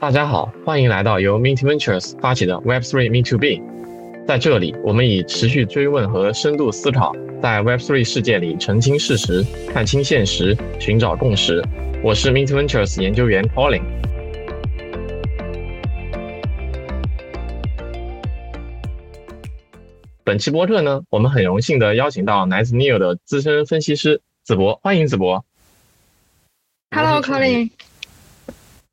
大家好，欢迎来到由 Mint Ventures 发起的 Web3 Mean to Be。在这里，我们以持续追问和深度思考，在 Web3 世界里澄清事实、看清现实、寻找共识。我是 Mint Ventures 研究员 Pauline。本期播客呢，我们很荣幸的邀请到 Nice Neo 的资深分析师子博，欢迎子博。Hello，Colin。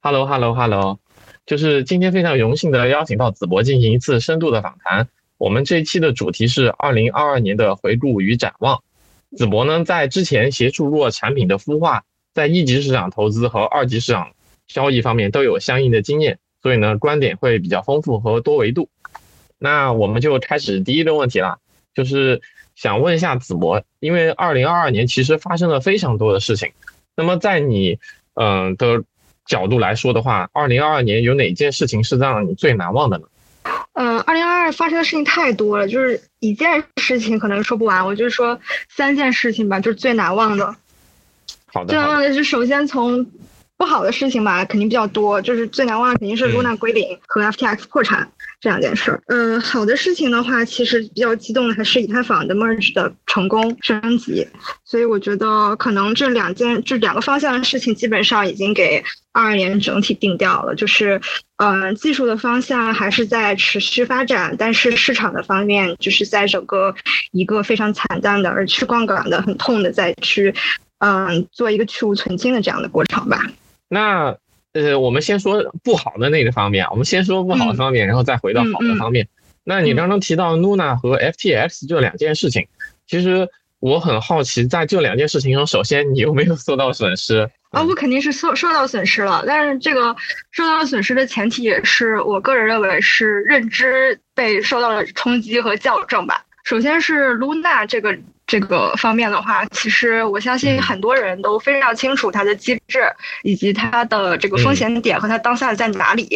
Hello，Hello，Hello，就是今天非常荣幸的邀请到子博进行一次深度的访谈。我们这一期的主题是二零二二年的回顾与展望。子博呢，在之前协助过产品的孵化，在一级市场投资和二级市场交易方面都有相应的经验，所以呢，观点会比较丰富和多维度。那我们就开始第一个问题了，就是想问一下子博，因为二零二二年其实发生了非常多的事情，那么在你嗯、的角度来说的话，二零二二年有哪件事情是让你最难忘的呢？嗯，二零二二发生的事情太多了，就是一件事情可能说不完，我就说三件事情吧，就是最难忘的。好的，最难忘的是首先从不好的事情吧，肯定比较多，就是最难忘的肯定是 Luna 归零和 FTX 破产这两件事。嗯、呃，好的事情的话，其实比较激动的还是以太坊的 Merge 的成功升级，所以我觉得可能这两件这两个方向的事情基本上已经给二二年整体定掉了，就是呃技术的方向还是在持续发展，但是市场的方面就是在整个一个非常惨淡的而去杠杆的很痛的在去嗯、做一个去无存菁的这样的过程吧。那呃，我们先说不好的那个方面，我们先说不好的方面，嗯、然后再回到好的方面。嗯、那你刚刚提到 Luna 和 FTX 这两件事情，其实我很好奇，在这两件事情中，首先你有没有受到损失？啊，我肯定是受受到损失了，但是这个受到损失的前提也是我个人认为是认知被受到了冲击和校正吧。首先是 Luna 这个这个方面的话，其实我相信很多人都非常清楚它的机制以及它的这个风险点和它当下在哪里，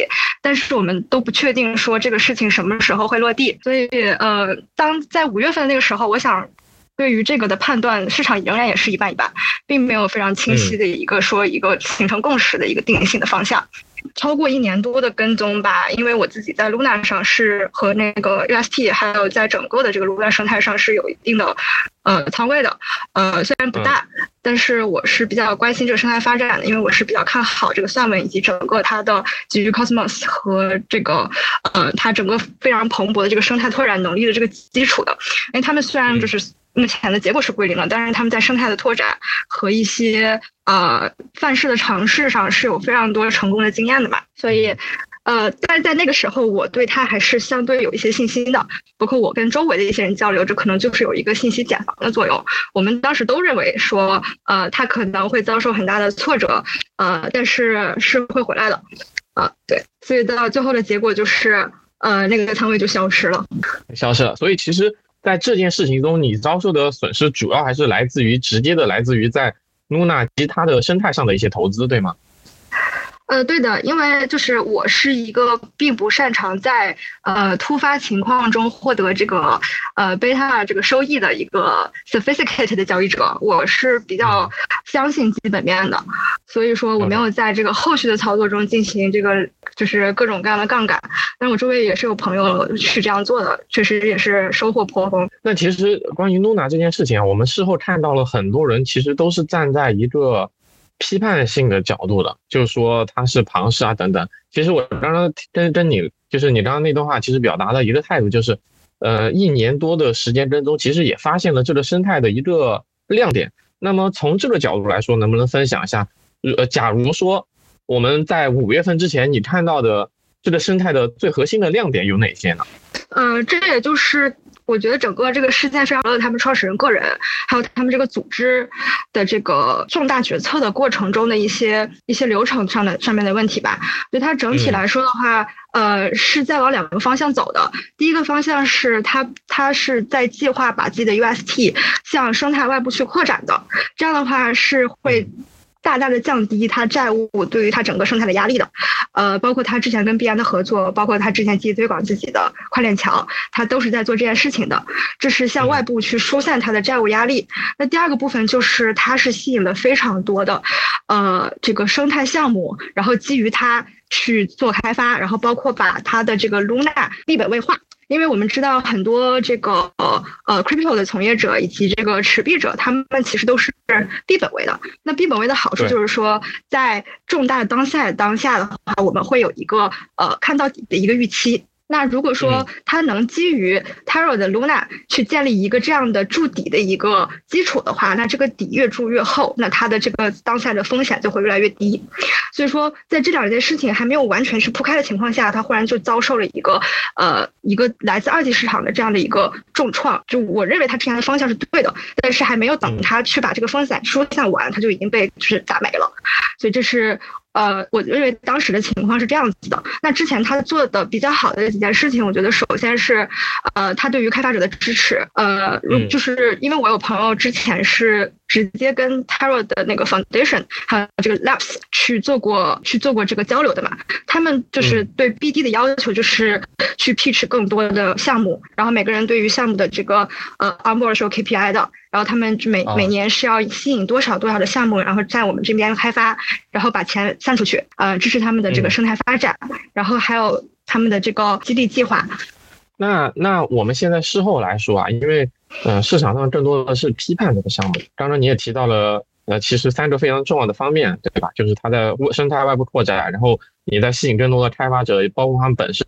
但是我们都不确定说这个事情什么时候会落地。所以呃，当在五月份那个时候，我想对于这个的判断，市场仍然也是一半一半，并没有非常清晰的一个说一个形成共识的一个定性的方向。超过一年多的跟踪吧，因为我自己在 Luna 上是和那个 UST，还有在整个的这个 Luna 生态上是有一定的呃仓位的，呃虽然不大，但是我是比较关心这个生态发展的，因为我是比较看好这个算文以及整个它的基于 Cosmos 和这个呃它整个非常蓬勃的这个生态拓展能力的这个基础的，因为他们虽然就是。目前的结果是归零了，但是他们在生态的拓展和一些呃范式的尝试上是有非常多成功的经验的嘛，所以呃，但是在那个时候我对它还是相对有一些信心的，包括我跟周围的一些人交流，这可能就是有一个信息茧房的作用。我们当时都认为说，呃，它可能会遭受很大的挫折，呃，但是是会回来的，啊、对，所以到最后的结果就是，呃，那个仓位就消失了，消失了。所以其实。在这件事情中，你遭受的损失主要还是来自于直接的来自于在 Luna 及它的生态上的一些投资，对吗？呃，对的，因为就是我是一个并不擅长在呃突发情况中获得这个呃贝塔这个收益的一个 sophisticated 的交易者，我是比较相信基本面的，所以说我没有在这个后续的操作中进行这个就是各种各样的杠杆，但我周围也是有朋友是这样做的，确实也是收获颇丰。那其实关于 Luna 这件事情啊，我们事后看到了很多人其实都是站在一个。批判性的角度的，就是说它是庞氏啊等等。其实我刚刚跟跟你，就是你刚刚那段话，其实表达了一个态度，就是，呃，一年多的时间跟踪，其实也发现了这个生态的一个亮点。那么从这个角度来说，能不能分享一下？呃，假如说我们在五月份之前，你看到的这个生态的最核心的亮点有哪些呢？嗯，这也就是。我觉得整个这个事件非常了他们创始人个人，还有他们这个组织的这个重大决策的过程中的一些一些流程上的上面的问题吧。就它整体来说的话，嗯、呃，是在往两个方向走的。第一个方向是它它是在计划把自己的 UST 向生态外部去扩展的，这样的话是会。大大的降低它债务对于它整个生态的压力的。呃，包括他之前跟币安的合作，包括他之前积极推广自己的跨链桥，他都是在做这件事情的。这是向外部去疏散他的债务压力。那第二个部分就是它是吸引了非常多的，呃，这个生态项目，然后基于它去做开发，然后包括把它的这个 Luna 币本位化。因为我们知道很多这个呃呃 crypto 的从业者以及这个持币者，他们其实都是币本位的。那币本位的好处就是说，在重大的当下当下的话，我们会有一个呃看到底的一个预期。那如果说它能基于 Taro 的 Luna 去建立一个这样的筑底的一个基础的话，那这个底越筑越厚，那它的这个当下的风险就会越来越低。所以说，在这两件事情还没有完全是铺开的情况下，它忽然就遭受了一个呃一个来自二级市场的这样的一个重创。就我认为它之前的方向是对的，但是还没有等它去把这个风险疏散完，它就已经被就是打没了。所以这是。呃，我认为当时的情况是这样子的。那之前他做的比较好的几件事情，我觉得首先是，呃，他对于开发者的支持，呃，就是因为我有朋友之前是。直接跟 Taro 的那个 Foundation 还有这个 Labs 去做过去做过这个交流的嘛？他们就是对 BD 的要求就是去 pitch 更多的项目，然后每个人对于项目的这个呃 onboard 是有 KPI 的，然后他们每每年是要吸引多少多少的项目，然后在我们这边开发，然后把钱散出去，呃，支持他们的这个生态发展，然后还有他们的这个基地计划。那那我们现在事后来说啊，因为嗯市场上更多的是批判这个项目。刚刚你也提到了，呃，其实三个非常重要的方面，对吧？就是它的生态外部扩展，然后你在吸引更多的开发者，包括他们本身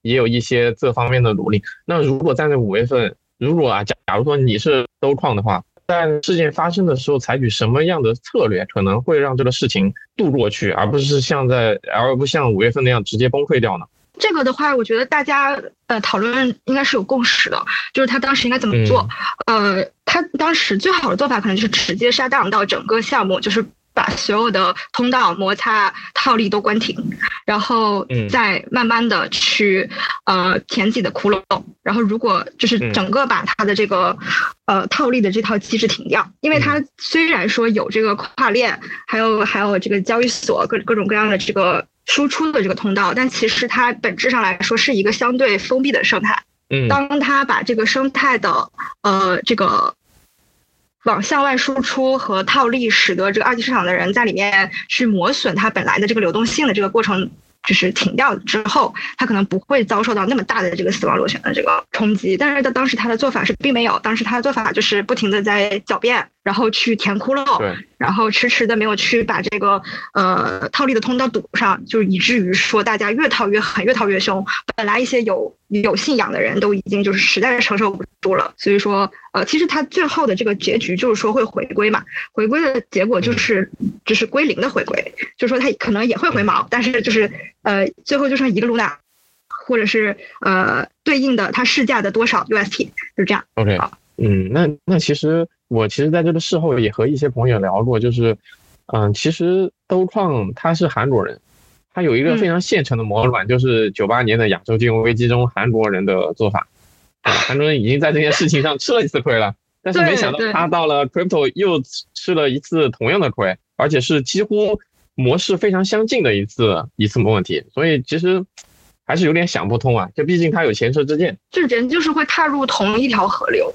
也有一些这方面的努力。那如果在这五月份，如果啊假假如说你是都矿的话，在事件发生的时候，采取什么样的策略可能会让这个事情度过去，而不是像在而不像五月份那样直接崩溃掉呢？这个的话，我觉得大家呃讨论应该是有共识的，就是他当时应该怎么做。呃，他当时最好的做法可能就是直接杀档到整个项目，就是把所有的通道、摩擦、套利都关停，然后再慢慢的去呃填自己的窟窿。然后如果就是整个把它的这个呃套利的这套机制停掉，因为它虽然说有这个跨链，还有还有这个交易所各各种各样的这个。输出的这个通道，但其实它本质上来说是一个相对封闭的生态。嗯，当它把这个生态的呃这个往向外输出和套利，使得这个二级市场的人在里面去磨损它本来的这个流动性的这个过程。就是停掉之后，它可能不会遭受到那么大的这个死亡螺旋的这个冲击。但是在当时他的做法是并没有，当时他的做法就是不停的在狡辩，然后去填窟窿，然后迟迟的没有去把这个呃套利的通道堵上，就以至于说大家越套越狠，越套越凶。本来一些有有信仰的人都已经就是实在是承受不住了。所以说，呃，其实他最后的这个结局就是说会回归嘛，回归的结果就是就是归零的回归，就是说他可能也会回毛，但是就是。呃，最后就剩一个 Luna，或者是呃对应的它市价的多少 UST，就这样。OK，嗯，那那其实我其实在这个事后也和一些朋友聊过，就是嗯，其实都矿他是韩国人，他有一个非常现成的模板，就是九八年的亚洲金融危机中韩国人的做法，韩国人已经在这件事情上吃了一次亏了，但是没想到他到了 Crypto 又吃了一次同样的亏，而且是几乎。模式非常相近的一次一次问题，所以其实还是有点想不通啊。就毕竟他有前车之鉴，就人就是会踏入同一条河流。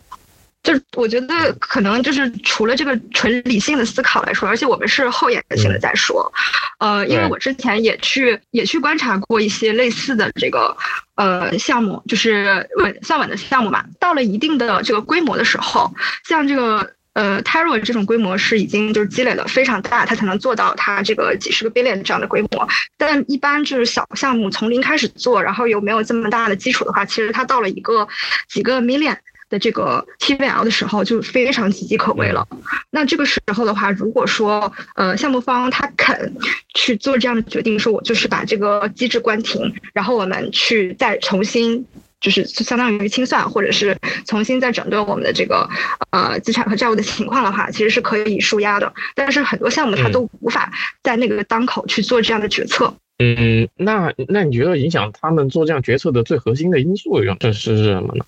就是我觉得可能就是除了这个纯理性的思考来说，而且我们是后演性的在说，呃，因为我之前也去也去观察过一些类似的这个呃项目，就是稳算稳的项目嘛。到了一定的这个规模的时候，像这个。呃，Taro 这种规模是已经就是积累了非常大，它才能做到它这个几十个 billion 这样的规模。但一般就是小项目从零开始做，然后又没有这么大的基础的话，其实它到了一个几个 million 的这个 TVL 的时候，就非常岌岌可危了。那这个时候的话，如果说呃项目方他肯去做这样的决定，说我就是把这个机制关停，然后我们去再重新。就是相当于清算，或者是重新再整顿我们的这个呃资产和债务的情况的话，其实是可以舒压的。但是很多项目它都无法在那个当口去做这样的决策。嗯，那那你觉得影响他们做这样决策的最核心的因素又是是什么呢？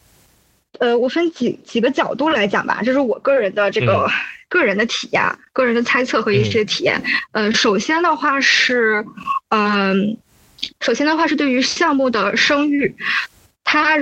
呃，我分几几个角度来讲吧，这是我个人的这个个人的体验、个人的猜测和一些体验。呃，首先的话是，嗯，首先的话是对于项目的声誉，它。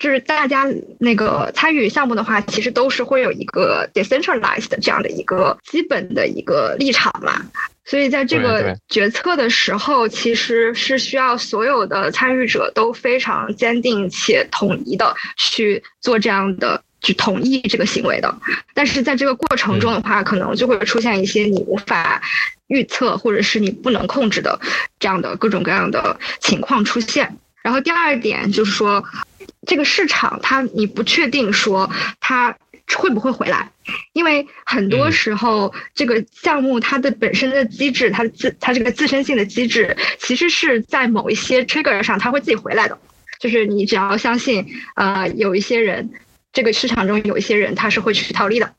就是大家那个参与项目的话，其实都是会有一个 decentralized 这样的一个基本的一个立场嘛。所以在这个决策的时候，其实是需要所有的参与者都非常坚定且统一的去做这样的去同意这个行为的。但是在这个过程中的话，可能就会出现一些你无法预测或者是你不能控制的这样的各种各样的情况出现。然后第二点就是说。这个市场，它你不确定说它会不会回来，因为很多时候这个项目它的本身的机制，它的自它这个自身性的机制，其实是在某一些 trigger 上，它会自己回来的。就是你只要相信，呃，有一些人，这个市场中有一些人，他是会去套利的，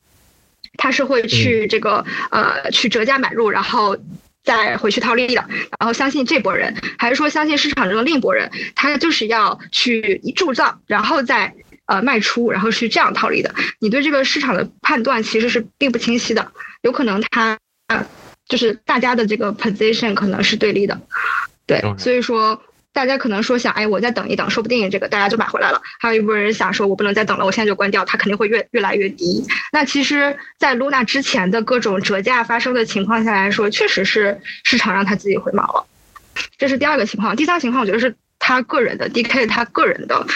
他是会去这个呃去折价买入，然后。再回去套利的，然后相信这波人，还是说相信市场中的另一波人，他就是要去铸造，然后再呃卖出，然后是这样套利的。你对这个市场的判断其实是并不清晰的，有可能他就是大家的这个 position 可能是对立的，对，所以说。大家可能说想，哎，我再等一等，说不定这个大家就买回来了。还有一部分人想说，我不能再等了，我现在就关掉，它肯定会越越来越低。那其实，在 Luna 之前的各种折价发生的情况下来说，确实是市场让它自己回锚了。这是第二个情况。第三个情况，我觉得是他个人的 DK，他个人的。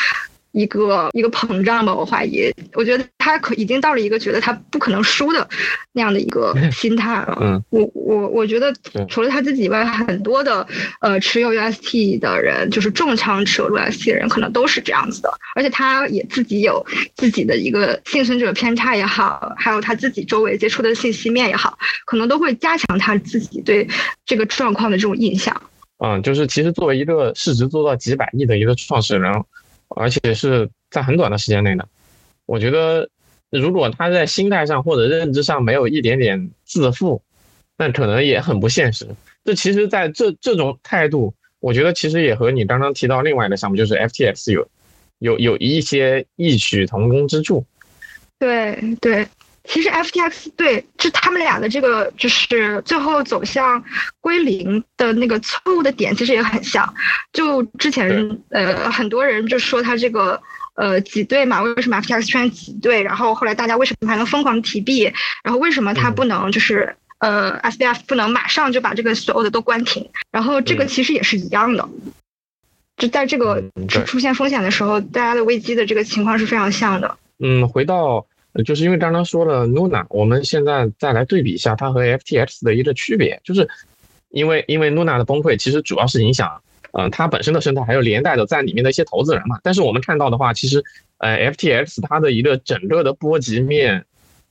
一个一个膨胀吧，我怀疑，我觉得他可已经到了一个觉得他不可能输的那样的一个心态了。嗯，我我我觉得除了他自己以外，很多的呃持有 UST 的人，就是重仓持有 UST 的人，可能都是这样子的。而且他也自己有自己的一个幸存者偏差也好，还有他自己周围接触的信息面也好，可能都会加强他自己对这个状况的这种印象。嗯，就是其实作为一个市值做到几百亿的一个创始人。而且是在很短的时间内的，我觉得如果他在心态上或者认知上没有一点点自负，那可能也很不现实。这其实，在这这种态度，我觉得其实也和你刚刚提到另外的项目，就是 FTX 有有有一些异曲同工之处。对对。其实 FTX 对，就他们俩的这个就是最后走向归零的那个错误的点，其实也很像。就之前呃很多人就说他这个呃挤兑嘛，为什么 FTX 出现挤兑？然后后来大家为什么还能疯狂提币？然后为什么他不能就是呃 SBF 不能马上就把这个所有的都关停？然后这个其实也是一样的，就在这个出现风险的时候，大家的危机的这个情况是非常像的。嗯，回到。就是因为刚刚说了 Luna，我们现在再来对比一下它和 FTX 的一个区别，就是因为因为 Luna 的崩溃其实主要是影响，嗯，它本身的生态，还有连带的在里面的一些投资人嘛。但是我们看到的话，其实，呃，FTX 它的一个整个的波及面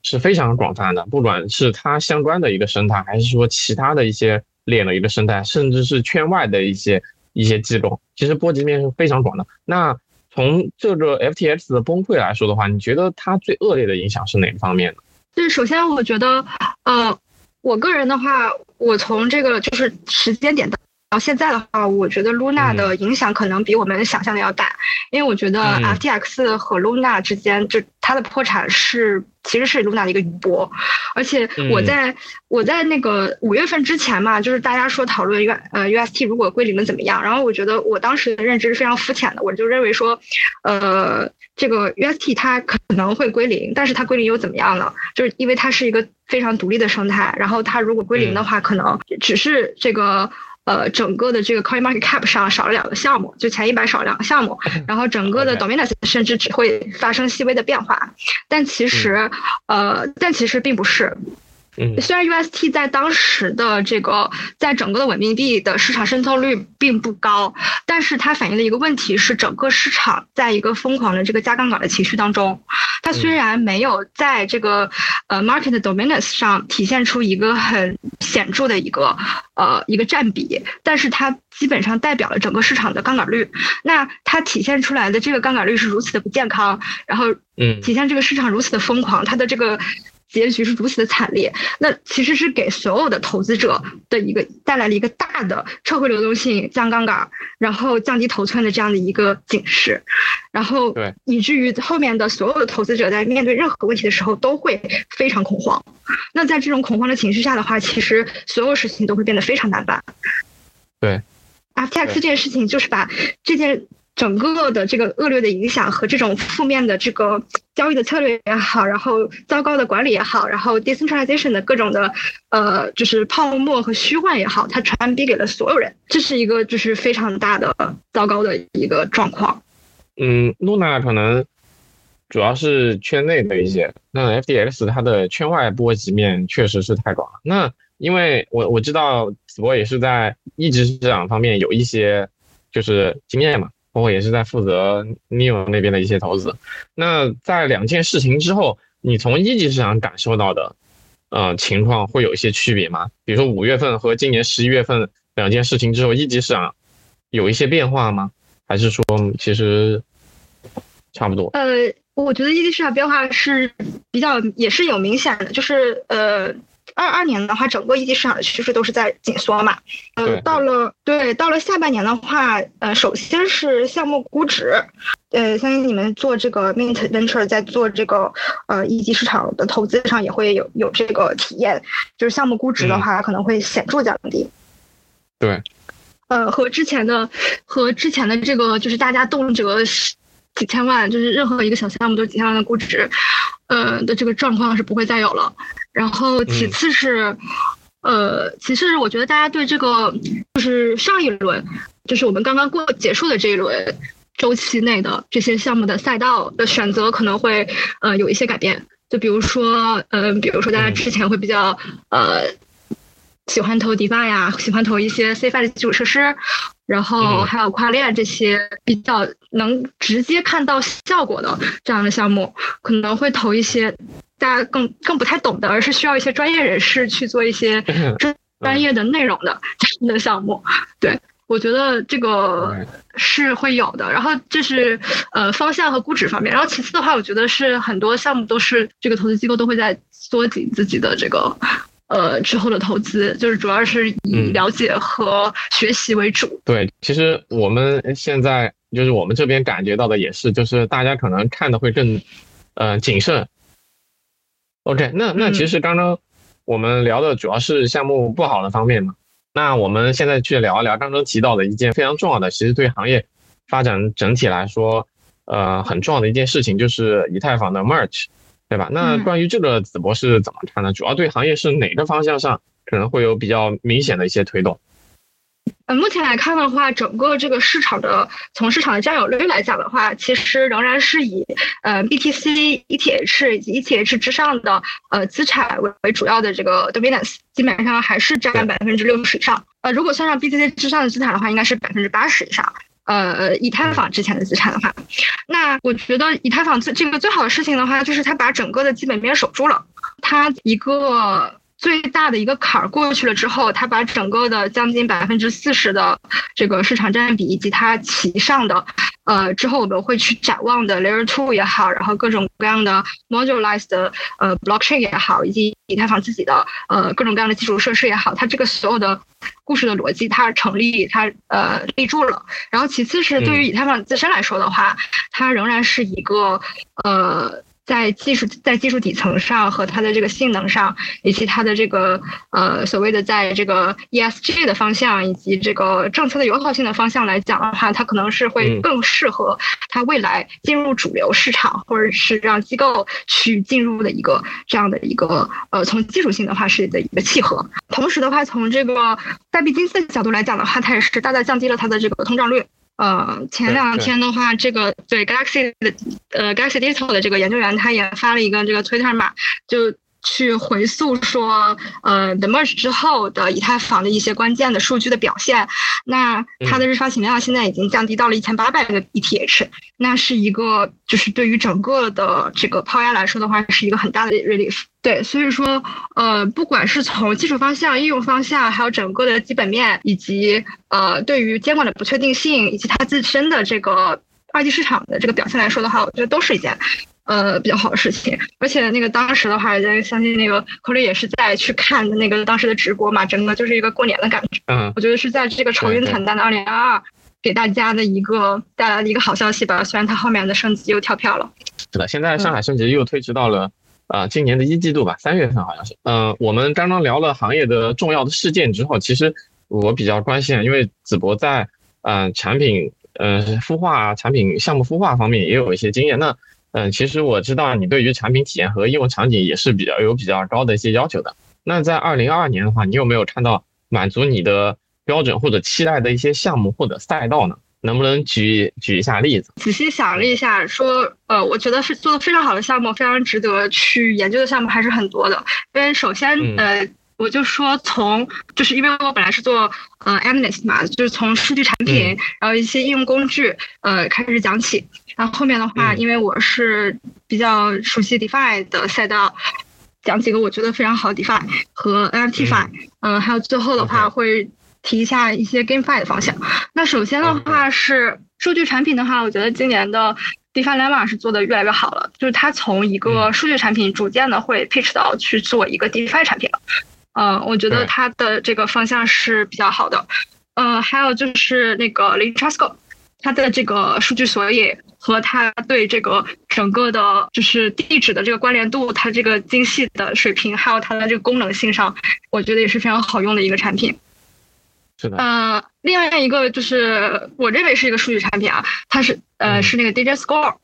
是非常广泛的，不管是它相关的一个生态，还是说其他的一些链的一个生态，甚至是圈外的一些一些机构，其实波及面是非常广的。那从这个 FTX 的崩溃来说的话，你觉得它最恶劣的影响是哪个方面呢？就是首先，我觉得，呃，我个人的话，我从这个就是时间点到到现在的话，我觉得 Luna 的影响可能比我们想象的要大，因为我觉得 FTX 和 Luna 之间就它的破产是。其实是 Luna 的一个余波，而且我在我在那个五月份之前嘛，就是大家说讨论 U 呃 UST 如果归零了怎么样，然后我觉得我当时的认知是非常肤浅的，我就认为说，呃，这个 UST 它可能会归零，但是它归零又怎么样呢？就是因为它是一个非常独立的生态，然后它如果归零的话，可能只是这个。呃，整个的这个 Coin Market Cap 上少了两个项目，就前一百少了两个项目，然后整个的 Dominance 甚至只会发生细微的变化，但其实，呃，但其实并不是。虽然 UST 在当时的这个在整个的稳定币的市场渗透率并不高，但是它反映的一个问题是，整个市场在一个疯狂的这个加杠杆的情绪当中，它虽然没有在这个呃 market dominance 上体现出一个很显著的一个呃一个占比，但是它基本上代表了整个市场的杠杆率。那它体现出来的这个杠杆率是如此的不健康，然后嗯，体现这个市场如此的疯狂，它的这个。结局是如此的惨烈，那其实是给所有的投资者的一个带来了一个大的撤回流动性、降杠杆，然后降低头寸的这样的一个警示，然后对以至于后面的所有的投资者在面对任何问题的时候都会非常恐慌。那在这种恐慌的情绪下的话，其实所有事情都会变得非常难办。对，FTX 这件事情就是把这件。整个的这个恶劣的影响和这种负面的这个交易的策略也好，然后糟糕的管理也好，然后 decentralization 的各种的呃，就是泡沫和虚幻也好，它传递给了所有人，这是一个就是非常大的糟糕的一个状况。嗯，Luna 可能主要是圈内的一些，那 FDX 它的圈外波及面确实是太广了。那因为我我知道子博也是在一级市场方面有一些就是经验嘛。包括也是在负责 Neo 那边的一些投资。那在两件事情之后，你从一级市场感受到的，呃，情况会有一些区别吗？比如说五月份和今年十一月份两件事情之后，一级市场有一些变化吗？还是说其实差不多？呃，我觉得一级市场变化是比较也是有明显的，就是呃。二二年的话，整个一级市场的趋势都是在紧缩嘛。呃，到了对，到了下半年的话，呃，首先是项目估值，呃，相信你们做这个 Mint Venture 在做这个呃一级市场的投资上也会有有这个体验，就是项目估值的话可能会显著降低。对。呃，和之前的和之前的这个就是大家动辄几千万，就是任何一个小项目都几千万的估值，呃的这个状况是不会再有了。然后其次是，呃，其次是我觉得大家对这个就是上一轮，就是我们刚刚过结束的这一轮周期内的这些项目的赛道的选择可能会呃有一些改变。就比如说，嗯，比如说大家之前会比较呃喜欢投 DeFi 呀，喜欢投一些 CFI 的基础设施，然后还有跨链这些比较能直接看到效果的这样的项目，可能会投一些。大家更更不太懂的，而是需要一些专业人士去做一些 专专业的内容的这样的项目。对我觉得这个是会有的。然后这是呃方向和估值方面。然后其次的话，我觉得是很多项目都是这个投资机构都会在缩紧自己的这个呃之后的投资，就是主要是以了解和学习为主。对，其实我们现在就是我们这边感觉到的也是，就是大家可能看的会更呃谨慎。OK，那那其实刚刚我们聊的主要是项目不好的方面嘛。那我们现在去聊一聊刚刚提到的一件非常重要的，其实对行业发展整体来说，呃，很重要的一件事情就是以太坊的 Merge，对吧？那关于这个子博士怎么看呢？主要对行业是哪个方向上可能会有比较明显的一些推动？呃，目前来看的话，整个这个市场的从市场的占有率来讲的话，其实仍然是以呃 BTC、ETH 以及 ETH 之上的呃资产为为主要的这个 dominance，基本上还是占百分之六十以上。呃，如果算上 BTC 之上的资产的话，应该是百分之八十以上。呃，以太坊之前的资产的话，那我觉得以太坊最这个最好的事情的话，就是它把整个的基本面守住了，它一个。最大的一个坎儿过去了之后，它把整个的将近百分之四十的这个市场占比，以及它旗上的，呃，之后我们会去展望的 Layer Two 也好，然后各种各样的 Modularized 的呃 Blockchain 也好，以及以太坊自己的呃各种各样的基础设施也好，它这个所有的故事的逻辑它成立，它呃立住了。然后其次是对于以太坊自身来说的话，它仍然是一个呃。在技术在技术底层上和它的这个性能上，以及它的这个呃所谓的在这个 ESG 的方向以及这个政策的友好性的方向来讲的话，它可能是会更适合它未来进入主流市场，或者是让机构去进入的一个这样的一个呃从技术性的话是的一个契合。同时的话，从这个代币金的角度来讲的话，它也是大大降低了它的这个通胀率。呃，前两天的话，这个对 Galaxy 的呃 Galaxy Digital 的这个研究员，他也发了一个这个 Twitter 码，就去回溯说，呃，The Merge 之后的以太坊的一些关键的数据的表现。那它的日发行量现在已经降低到了一千八百个 ETH，那是一个就是对于整个的这个抛压来说的话，是一个很大的 relief。对，所以说，呃，不管是从技术方向、应用方向，还有整个的基本面，以及呃，对于监管的不确定性，以及它自身的这个二级市场的这个表现来说的话，我觉得都是一件呃比较好的事情。而且那个当时的话，相信那个寇雷也是在去看的那个当时的直播嘛，整个就是一个过年的感觉。嗯，我觉得是在这个愁云惨淡的二零二二，给大家的一个带来的一个好消息吧。虽然它后面的升级又跳票了。是的，现在上海升级又推迟到了。啊，今年的一季度吧，三月份好像是。嗯，我们刚刚聊了行业的重要的事件之后，其实我比较关心，因为子博在嗯产品呃孵化、产品项目孵化方面也有一些经验。那嗯，其实我知道你对于产品体验和应用场景也是比较有比较高的一些要求的。那在二零二二年的话，你有没有看到满足你的标准或者期待的一些项目或者赛道呢？能不能举举一下例子？仔细想了一下，说，呃，我觉得是做的非常好的项目，非常值得去研究的项目还是很多的。因为首先，呃，我就说从，就是因为我本来是做呃 analyst 嘛，就是从数据产品，然后一些应用工具，呃，开始讲起。然后后面的话，因为我是比较熟悉 DeFi 的赛道，讲几个我觉得非常好 DeFi 和 NFTFi，嗯，还有最后的话会。提一下一些 GameFi 的方向。那首先的话是数据产品的话，我觉得今年的 DeFi Llama 是做的越来越好了。就是它从一个数据产品逐渐的会 pitch 到去做一个 DeFi 产品了。呃，我觉得它的这个方向是比较好的。呃，还有就是那个 Litrasco，它的这个数据索引和它对这个整个的，就是地址的这个关联度，它这个精细的水平，还有它的这个功能性上，我觉得也是非常好用的一个产品。是的，呃，另外一个就是我认为是一个数据产品啊，它是呃是那个 DJ Score，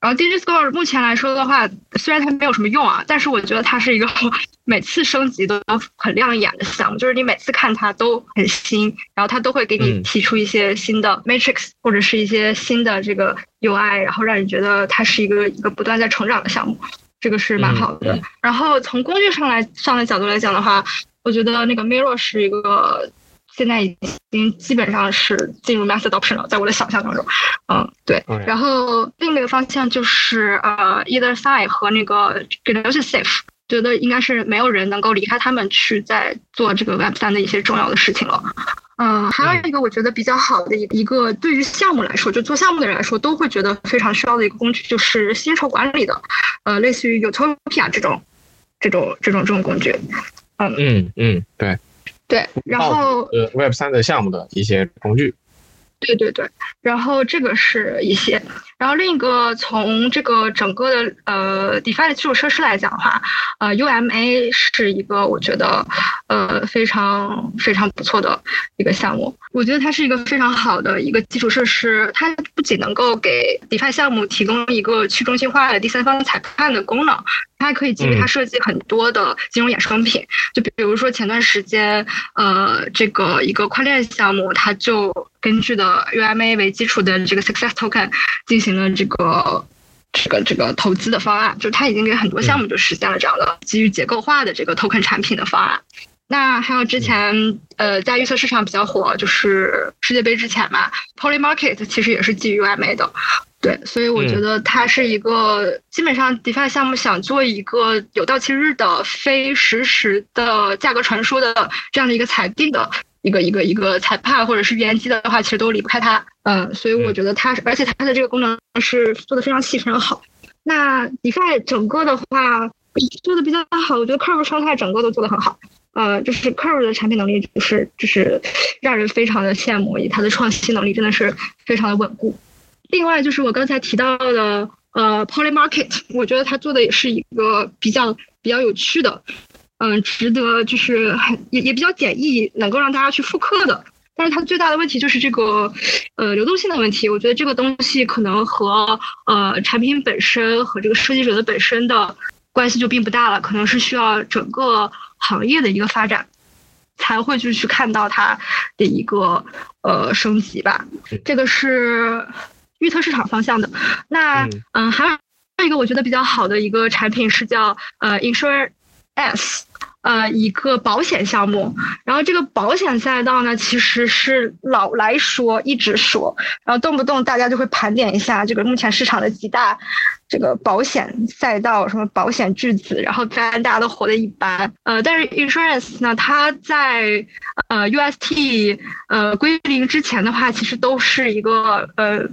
然后 DJ Score 目前来说的话，虽然它没有什么用啊，但是我觉得它是一个 每次升级都很亮眼的项目，就是你每次看它都很新，然后它都会给你提出一些新的 matrix 或者是一些新的这个 UI，然后让你觉得它是一个一个不断在成长的项目，这个是蛮好的。然后从工具上来上的角度来讲的话，我觉得那个 Mirror 是一个。现在已经基本上是进入 mass adoption 了，在我的想象当中，嗯，对。然后另一个方向就是呃，either side 和那个 g e n e s i Safe，觉得应该是没有人能够离开他们去在做这个 Web 三的一些重要的事情了。嗯，还有一个我觉得比较好的一一个对于项目来说，就做项目的人来说都会觉得非常需要的一个工具，就是薪酬管理的，呃，类似于 Utopia 这种这种这种这种工具。嗯嗯嗯，对。对，然后呃，Web 三的项目的一些工具。对对对，然后这个是一些，然后另一个从这个整个的呃 DeFi 的基础设施来讲的话，呃，UMA 是一个我觉得呃非常非常不错的一个项目。我觉得它是一个非常好的一个基础设施，它不仅能够给 DeFi 项目提供一个去中心化的第三方裁判的功能，它还可以基于它设计很多的金融衍生品。就比如说前段时间，呃，这个一个跨链项目，它就根据的 UMA 为基础的这个 Success Token 进行了这个这个这个投资的方案，就它已经给很多项目就实现了这样的基于结构化的这个 Token 产品的方案。那还有之前，呃，在预测市场比较火，就是世界杯之前嘛，Poly Market 其实也是基于 UMA 的，对，所以我觉得它是一个基本上 DeFi 项目想做一个有到期日的非实时的价格传输的这样的一个裁定的一个一个一个裁判或者是预言机的话，其实都离不开它，嗯，所以我觉得它，而且它的这个功能是做的非常细非常好。那 DeFi 整个的话做的比较好，我觉得 Curve 生态整个都做的很好。呃，就是 Curve 的产品能力，就是就是让人非常的羡慕，以它的创新能力真的是非常的稳固。另外就是我刚才提到的，呃，Poly Market，我觉得它做的也是一个比较比较有趣的，嗯，值得就是很也也比较简易，能够让大家去复刻的。但是它最大的问题就是这个，呃，流动性的问题。我觉得这个东西可能和呃产品本身和这个设计者的本身的关系就并不大了，可能是需要整个。行业的一个发展，才会就去看到它的一个呃升级吧。这个是预测市场方向的。那嗯，还有一个我觉得比较好的一个产品是叫呃 Insure S。呃，一个保险项目，然后这个保险赛道呢，其实是老来说，一直说，然后动不动大家就会盘点一下这个目前市场的几大这个保险赛道，什么保险巨子，然后当然大家都活得一般。呃，但是 insurance 呢，它在呃 UST 呃归零之前的话，其实都是一个呃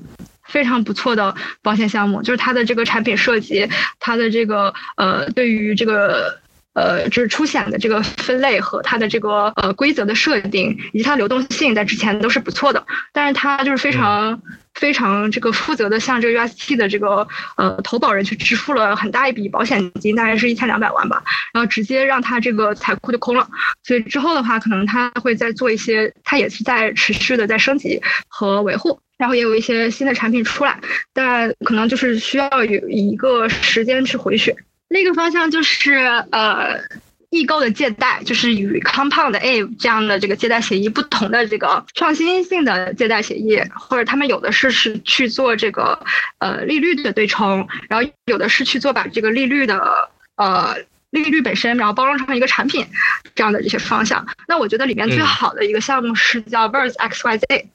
非常不错的保险项目，就是它的这个产品设计，它的这个呃，对于这个。呃，就是出险的这个分类和它的这个呃规则的设定，以及它流动性，在之前都是不错的。但是它就是非常非常这个负责的，向这个 UST 的这个呃投保人去支付了很大一笔保险金，大概是一千两百万吧，然后直接让他这个财库就空了。所以之后的话，可能他会再做一些，他也是在持续的在升级和维护，然后也有一些新的产品出来，但可能就是需要有一个时间去回血。另一个方向就是呃，易购的借贷，就是与 Compound A 这样的这个借贷协议不同的这个创新性的借贷协议，或者他们有的是是去做这个呃利率的对冲，然后有的是去做把这个利率的呃利率本身，然后包装成一个产品这样的这些方向。那我觉得里面最好的一个项目是叫 Verse XYZ，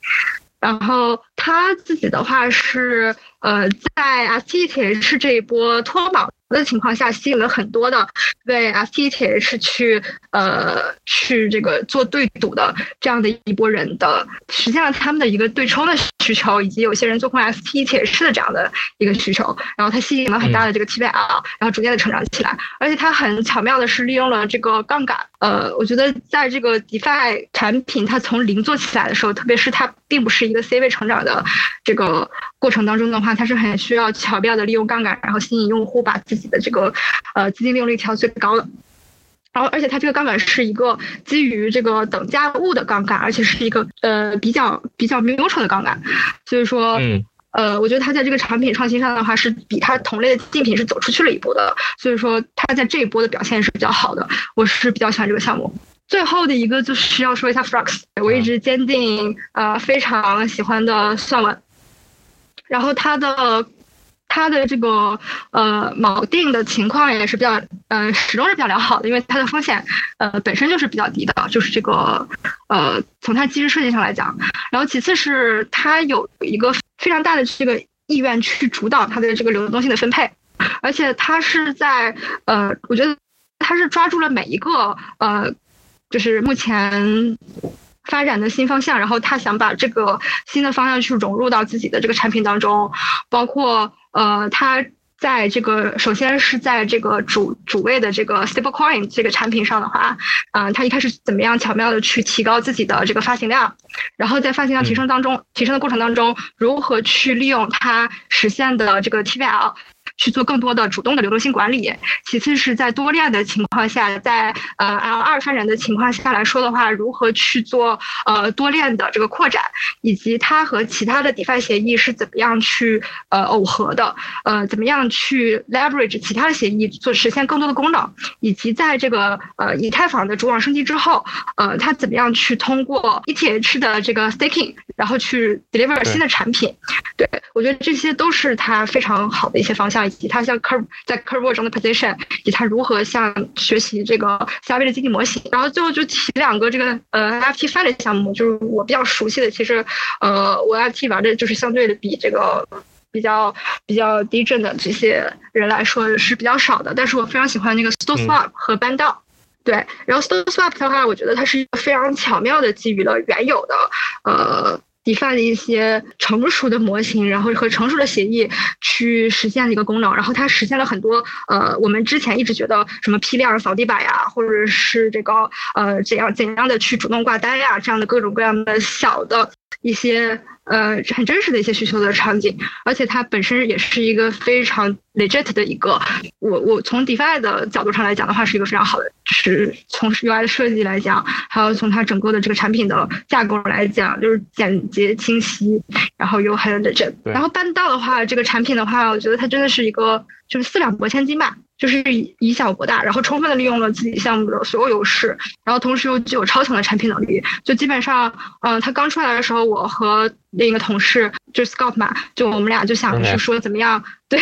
然后他自己的话是呃在 STTH 这一波脱榜。的情况下，吸引了很多的为 FTTH 去呃去这个做对赌的这样的一波人的，实现了他们的一个对冲的需求，以及有些人做空 ST 且是的这样的一个需求。然后它吸引了很大的这个 TVL，然后逐渐的成长起来。而且它很巧妙的是利用了这个杠杆。呃，我觉得在这个 DeFi 产品它从零做起来的时候，特别是它并不是一个 C 位成长的这个过程当中的话，它是很需要巧妙的利用杠杆，然后吸引用户把自己。的这个呃资金利用率调最高的，然后而且它这个杠杆是一个基于这个等价物的杠杆，而且是一个呃比较比较 neutral 的杠杆，所以说嗯呃我觉得它在这个产品创新上的话是比它同类的竞品是走出去了一步的，所以说它在这一波的表现是比较好的，我是比较喜欢这个项目。最后的一个就是要说一下 Flux，我一直坚定呃非常喜欢的算文，然后它的。它的这个呃锚定的情况也是比较呃始终是比较良好的，因为它的风险呃本身就是比较低的，就是这个呃从它机制设计上来讲，然后其次是它有一个非常大的这个意愿去主导它的这个流动性的分配，而且它是在呃我觉得它是抓住了每一个呃就是目前。发展的新方向，然后他想把这个新的方向去融入到自己的这个产品当中，包括呃，他在这个首先是在这个主主位的这个 stablecoin 这个产品上的话，嗯，他一开始怎么样巧妙的去提高自己的这个发行量，然后在发行量提升当中，提升的过程当中，如何去利用它实现的这个 TVL。去做更多的主动的流动性管理。其次是在多链的情况下，在呃 L 二发展的情况下来说的话，如何去做呃多链的这个扩展，以及它和其他的 DeFi 协议是怎么样去呃耦合的，呃怎么样去 leverage 其他的协议做实现更多的功能，以及在这个呃以太坊的主网升级之后，呃它怎么样去通过 ETH 的这个 staking，然后去 deliver 新的产品。对我觉得这些都是它非常好的一些方向。以及它像 curve 在 curve 中的 position，以及它如何像学习这个夏威的经济模型，然后最后就提两个这个呃 FT f i 项目，就是我比较熟悉的，其实呃我 FT 玩的就是相对的比这个比较比较低震的这些人来说是比较少的，但是我非常喜欢那个 Store Swap 和 b a n d o 对，然后 Store Swap 的话，我觉得它是一个非常巧妙的基于了原有的呃。DeFi 的一些成熟的模型，然后和成熟的协议去实现的一个功能，然后它实现了很多呃，我们之前一直觉得什么批量扫地板呀，或者是这个呃怎样怎样的去主动挂单呀，这样的各种各样的小的一些。呃，很真实的一些需求的场景，而且它本身也是一个非常 legit 的一个。我我从 DeFi 的角度上来讲的话，是一个非常好的，就是从 UI 的设计来讲，还有从它整个的这个产品的架构来讲，就是简洁清晰，然后又很 legit。然后半道的话，这个产品的话，我觉得它真的是一个就是四两拨千斤吧。就是以小博大，然后充分的利用了自己项目的所有优势，然后同时又具有超强的产品能力。就基本上，嗯，他刚出来的时候，我和另一个同事就是 Scott 嘛，就我们俩就想是说怎么样，对，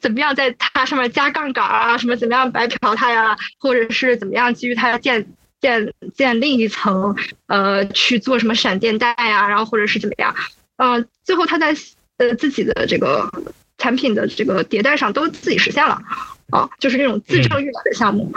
怎么样在它上面加杠杆啊，什么怎么样白嫖它呀，或者是怎么样基于它建建建另一层，呃，去做什么闪电贷呀，然后或者是怎么样，嗯，最后他在呃自己的这个产品的这个迭代上都自己实现了。啊，就是这种自证预览的项目，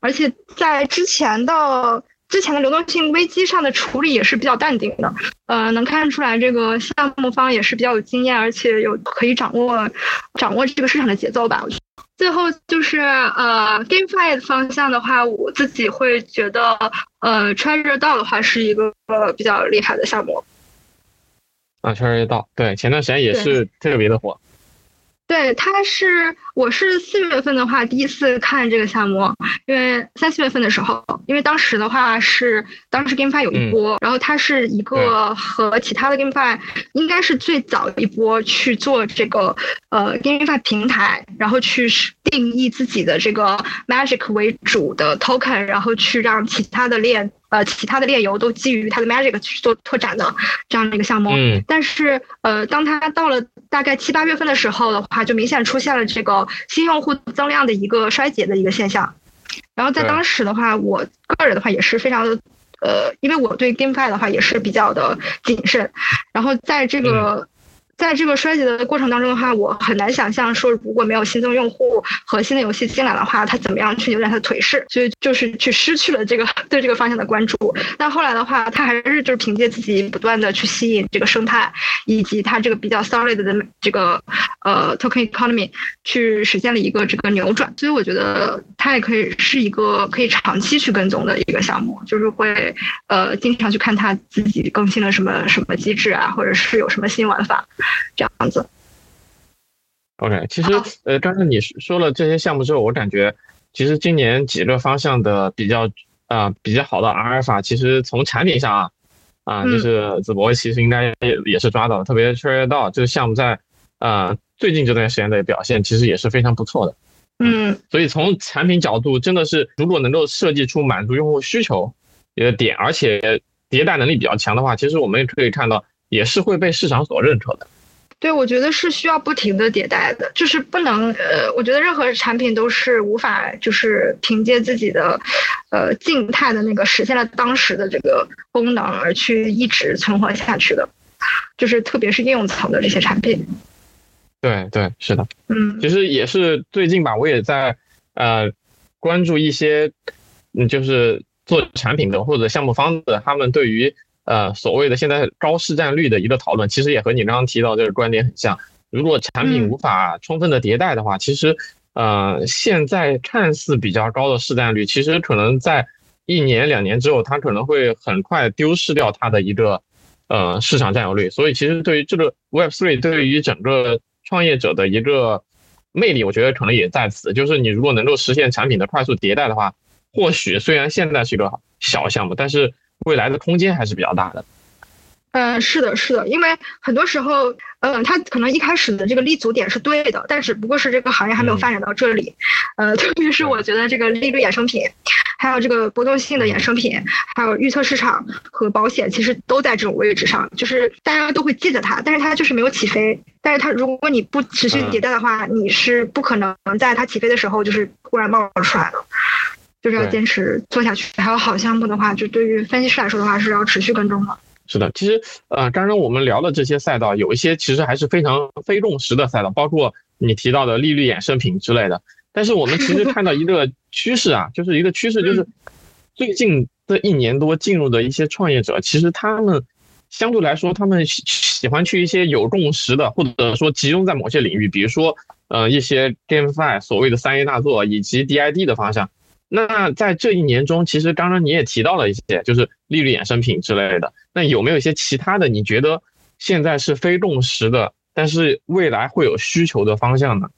而且在之前的之前的流动性危机上的处理也是比较淡定的，呃，能看出来这个项目方也是比较有经验，而且有可以掌握掌握这个市场的节奏吧。我觉得。最后就是呃，GameFi 方向的话，我自己会觉得呃，Treasure 道的话是一个比较厉害的项目。啊，Treasure 道对，前段时间也是特别的火。对，他是我是四月份的话第一次看这个项目，因为三四月份的时候，因为当时的话是当时 GameFi 有一波，然后它是一个和其他的 GameFi 应该是最早一波去做这个呃 GameFi 平台，然后去定义自己的这个 Magic 为主的 Token，然后去让其他的链。呃，其他的链游都基于它的 Magic 去做拓展的这样的一个项目，嗯，但是呃，当它到了大概七八月份的时候的话，就明显出现了这个新用户增量的一个衰竭的一个现象。然后在当时的话，我个人的话也是非常的呃，因为我对 GameFi 的话也是比较的谨慎。然后在这个。在这个衰竭的过程当中的话，我很难想象说如果没有新增用户和新的游戏进来的话，它怎么样去扭转它的颓势？所以就是去失去了这个对这个方向的关注。但后来的话，它还是就是凭借自己不断的去吸引这个生态，以及它这个比较 solid 的这个呃 token economy 去实现了一个这个扭转。所以我觉得它也可以是一个可以长期去跟踪的一个项目，就是会呃经常去看它自己更新了什么什么机制啊，或者是有什么新玩法。这样子，OK，其实呃，刚才你说了这些项目之后，我感觉其实今年几个方向的比较啊比较好的阿尔法，其实从产品上啊啊，就是子博其实应该也也是抓到了，特别确认到这个项目在啊最近这段时间的表现其实也是非常不错的。嗯，所以从产品角度，真的是如果能够设计出满足用户需求的点，而且迭代能力比较强的话，其实我们也可以看到。也是会被市场所认可的，对，我觉得是需要不停的迭代的，就是不能，呃，我觉得任何产品都是无法就是凭借自己的，呃，静态的那个实现了当时的这个功能而去一直存活下去的，就是特别是应用层的这些产品。对对，是的，嗯，其实也是最近吧，我也在呃关注一些，嗯，就是做产品的或者项目方的，他们对于。呃，所谓的现在高市占率的一个讨论，其实也和你刚刚提到这个观点很像。如果产品无法充分的迭代的话，其实，呃，现在看似比较高的市占率，其实可能在一年两年之后，它可能会很快丢失掉它的一个呃市场占有率。所以，其实对于这个 Web Three 对于整个创业者的一个魅力，我觉得可能也在此，就是你如果能够实现产品的快速迭代的话，或许虽然现在是一个小项目，但是。未来的空间还是比较大的。嗯，是的，是的，因为很多时候，嗯，它可能一开始的这个立足点是对的，但只不过是这个行业还没有发展到这里。呃，特别是我觉得这个利率衍生品，还有这个波动性的衍生品，还有预测市场和保险，其实都在这种位置上，就是大家都会记得它，但是它就是没有起飞。但是它如果你不持续迭代的话，你是不可能在它起飞的时候就是忽然冒出来的。就是要坚持做下去。还有好项目的话，就对于分析师来说的话，是要持续跟踪的。是的，其实呃，刚刚我们聊的这些赛道，有一些其实还是非常非共识的赛道，包括你提到的利率衍生品之类的。但是我们其实看到一个趋势啊，就是一个趋势，就是最近这一年多进入的一些创业者，其实他们相对来说，他们喜欢去一些有共识的，或者说集中在某些领域，比如说呃一些 GameFi 所谓的三 A 大作以及 DID 的方向。那在这一年中，其实刚刚你也提到了一些，就是利率衍生品之类的。那有没有一些其他的？你觉得现在是非共识的，但是未来会有需求的方向呢？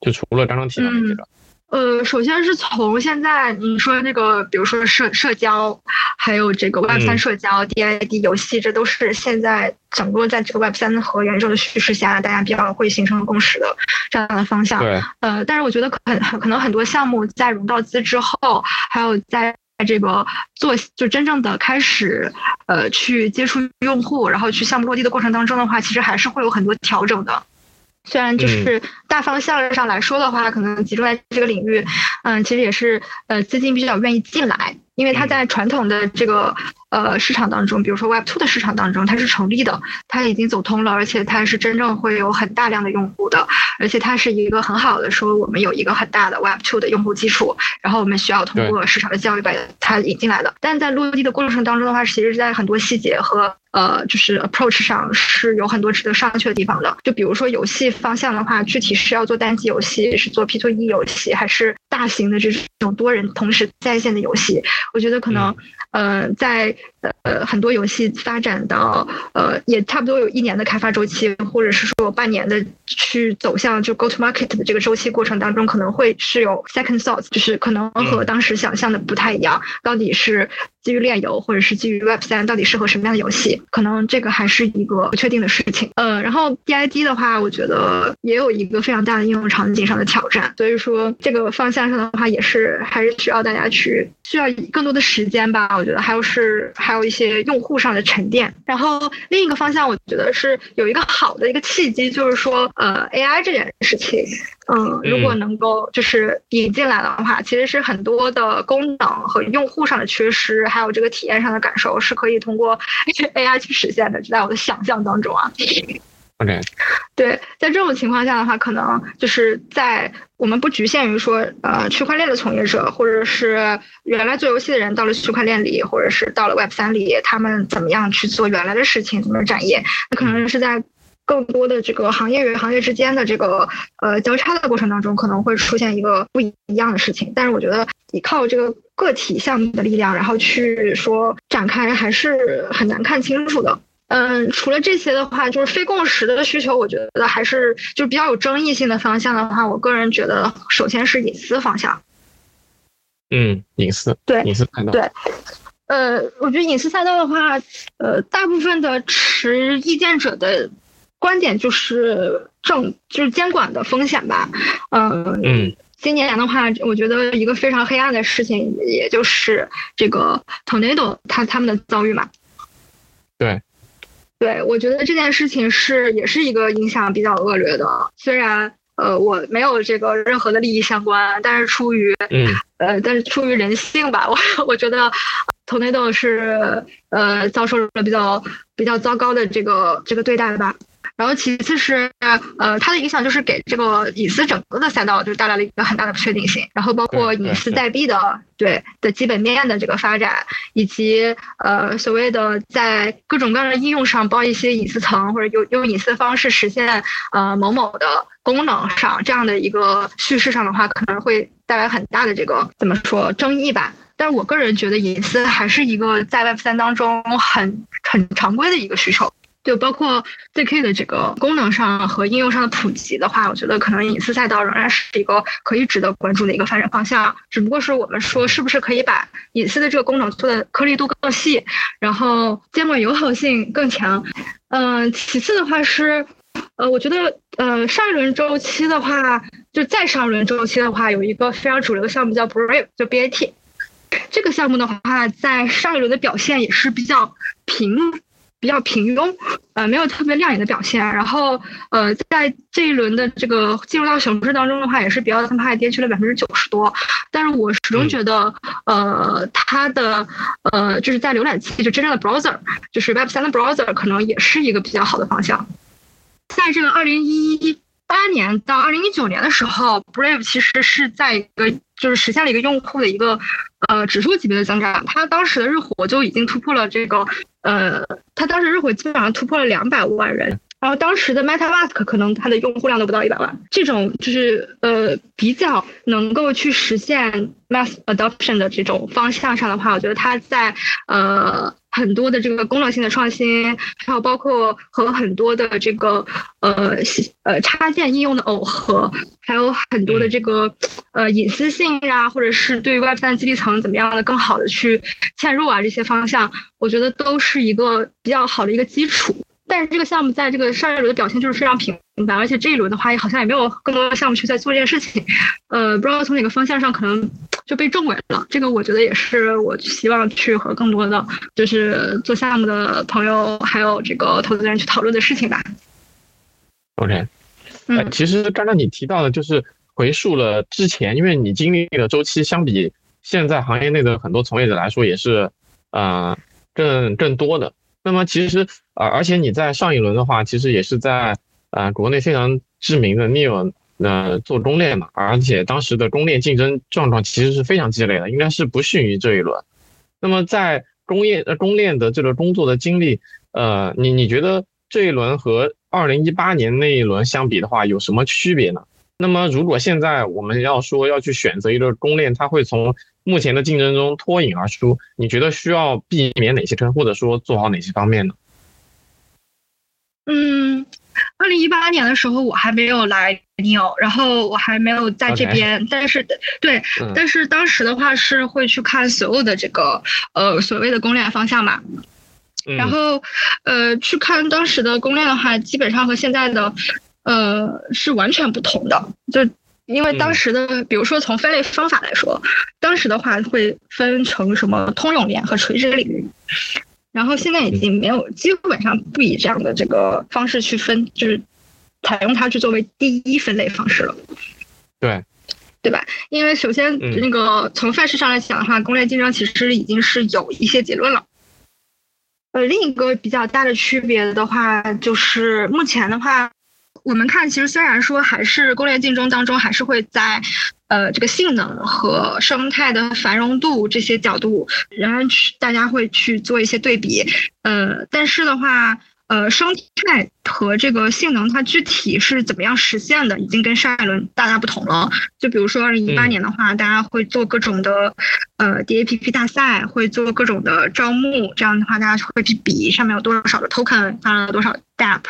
就除了刚刚提到的这个。呃，首先是从现在你说那个，比如说社社交，还有这个 Web 三社交、DID 游戏，这都是现在整个在这个 Web 三和元宇宙的叙事下，大家比较会形成共识的这样的方向。对。呃，但是我觉得很很可能很多项目在融到资之后，还有在这个做就真正的开始，呃，去接触用户，然后去项目落地的过程当中的话，其实还是会有很多调整的。虽然就是大方向上来说的话，可能集中在这个领域，嗯，其实也是呃资金比较愿意进来。因为它在传统的这个呃市场当中，比如说 Web Two 的市场当中，它是成立的，它已经走通了，而且它是真正会有很大量的用户的，而且它是一个很好的说我们有一个很大的 Web Two 的用户基础，然后我们需要通过市场的教育把它引进来的。但在落地的过程当中的话，其实是在很多细节和呃就是 approach 上是有很多值得商榷的地方的。就比如说游戏方向的话，具体是要做单机游戏，是做 P to E 游戏，还是大型的这种多人同时在线的游戏？我觉得可能，呃，在呃很多游戏发展到呃也差不多有一年的开发周期，或者是说半年的去走向就 go to market 的这个周期过程当中，可能会是有 second thoughts，就是可能和当时想象的不太一样。到底是基于链游，或者是基于 Web 三，到底适合什么样的游戏？可能这个还是一个不确定的事情。呃，然后 DID 的话，我觉得也有一个非常大的应用场景上的挑战，所以说这个方向上的话，也是还是需要大家去需要更多的时间吧。我觉得还有是还有一些用户上的沉淀。然后另一个方向，我觉得是有一个好的一个契机，就是说呃 AI 这件事情。嗯，如果能够就是引进来的话，其实是很多的功能和用户上的缺失，还有这个体验上的感受，是可以通过 AI 去实现的。就在我的想象当中啊。OK，对，在这种情况下的话，可能就是在我们不局限于说，呃，区块链的从业者，或者是原来做游戏的人到了区块链里，或者是到了 Web 三里，他们怎么样去做原来的事情，怎么展业，那可能是在。更多的这个行业与行业之间的这个呃交叉的过程当中，可能会出现一个不一样的事情。但是我觉得依靠这个个体项目的力量，然后去说展开，还是很难看清楚的。嗯，除了这些的话，就是非共识的需求，我觉得还是就比较有争议性的方向的话，我个人觉得首先是隐私方向。嗯，隐私对隐私赛道对，呃，我觉得隐私赛道的话，呃，大部分的持意见者的。观点就是政，就是监管的风险吧。嗯嗯，今年的话，我觉得一个非常黑暗的事情，也就是这个 Tornado 他他们的遭遇嘛。对，对我觉得这件事情是也是一个影响比较恶劣的。虽然呃我没有这个任何的利益相关，但是出于嗯 呃但是出于人性吧，我 我觉得 Tornado 是呃遭受了比较比较糟糕的这个这个对待吧。然后其次是，呃，它的影响就是给这个隐私整个的赛道就带来了一个很大的不确定性。然后包括隐私代币的对的基本面的这个发展，以及呃所谓的在各种各样的应用上包一些隐私层，或者用用隐私的方式实现呃某某的功能上这样的一个叙事上的话，可能会带来很大的这个怎么说争议吧。但是我个人觉得隐私还是一个在 Web 三当中很很常规的一个需求。就包括 ZK 的这个功能上和应用上的普及的话，我觉得可能隐私赛道仍然是一个可以值得关注的一个发展方向。只不过是我们说，是不是可以把隐私的这个功能做的颗粒度更细，然后监管友好性更强。嗯，其次的话是，呃，我觉得，呃，上一轮周期的话，就再上一轮周期的话，有一个非常主流的项目叫 Brave，就 BAT。这个项目的话，在上一轮的表现也是比较平。比较平庸，呃，没有特别亮眼的表现。然后，呃，在这一轮的这个进入到熊市当中的话，也是比较他们还跌去了百分之九十多。但是我始终觉得，呃，它的呃，就是在浏览器就真正的 browser，就是 Web 三的 browser，可能也是一个比较好的方向。在这个二零一八年到二零一九年的时候，Brave 其实是在一个就是实现了一个用户的一个呃指数级别的增长。它当时的日活就已经突破了这个。呃，它当时日活基本上突破了两百万人，然后当时的 MetaMask 可能它的用户量都不到一百万，这种就是呃比较能够去实现 mass adoption 的这种方向上的话，我觉得它在呃。很多的这个功能性的创新，还有包括和很多的这个呃呃插件应用的耦合，还有很多的这个呃隐私性呀，或者是对于 Web 三基地层怎么样的更好的去嵌入啊，这些方向，我觉得都是一个比较好的一个基础。但是这个项目在这个上一轮的表现就是非常平凡，而且这一轮的话也好像也没有更多的项目去在做这件事情，呃，不知道从哪个方向上可能就被证伪了。这个我觉得也是我希望去和更多的就是做项目的朋友还有这个投资人去讨论的事情吧。OK，嗯，其实刚刚你提到的，就是回溯了之前，因为你经历的周期相比现在行业内的很多从业者来说，也是呃更更多的。那么其实呃，而且你在上一轮的话，其实也是在呃国内非常知名的 Neo 呃做公链嘛，而且当时的公链竞争状况其实是非常激烈的，应该是不逊于这一轮。那么在工业呃公链的这个工作的经历，呃，你你觉得这一轮和二零一八年那一轮相比的话，有什么区别呢？那么如果现在我们要说要去选择一个公链，它会从目前的竞争中脱颖而出，你觉得需要避免哪些坑，或者说做好哪些方面呢？嗯，二零一八年的时候我还没有来 Neo，然后我还没有在这边，但是对，但是当时的话是会去看所有的这个呃所谓的公链方向嘛。然后，呃，去看当时的攻略的话，基本上和现在的，呃，是完全不同的。就因为当时的，比如说从分类方法来说，当时的话会分成什么通用链和垂直领域，然后现在已经没有，基本上不以这样的这个方式去分，就是采用它去作为第一分类方式了。对，对吧？因为首先那个从范式上来讲的话，工业竞争其实已经是有一些结论了。呃，另一个比较大的区别的话，就是目前的话，我们看，其实虽然说还是工业竞争当中，还是会在，呃，这个性能和生态的繁荣度这些角度，仍然去大家会去做一些对比，呃，但是的话。呃，生态和这个性能，它具体是怎么样实现的，已经跟上一轮大大不同了。就比如说二零一八年的话，大家会做各种的呃 DAPP 大赛，会做各种的招募，这样的话大家会去比上面有多少的 token，发了多少 DAP，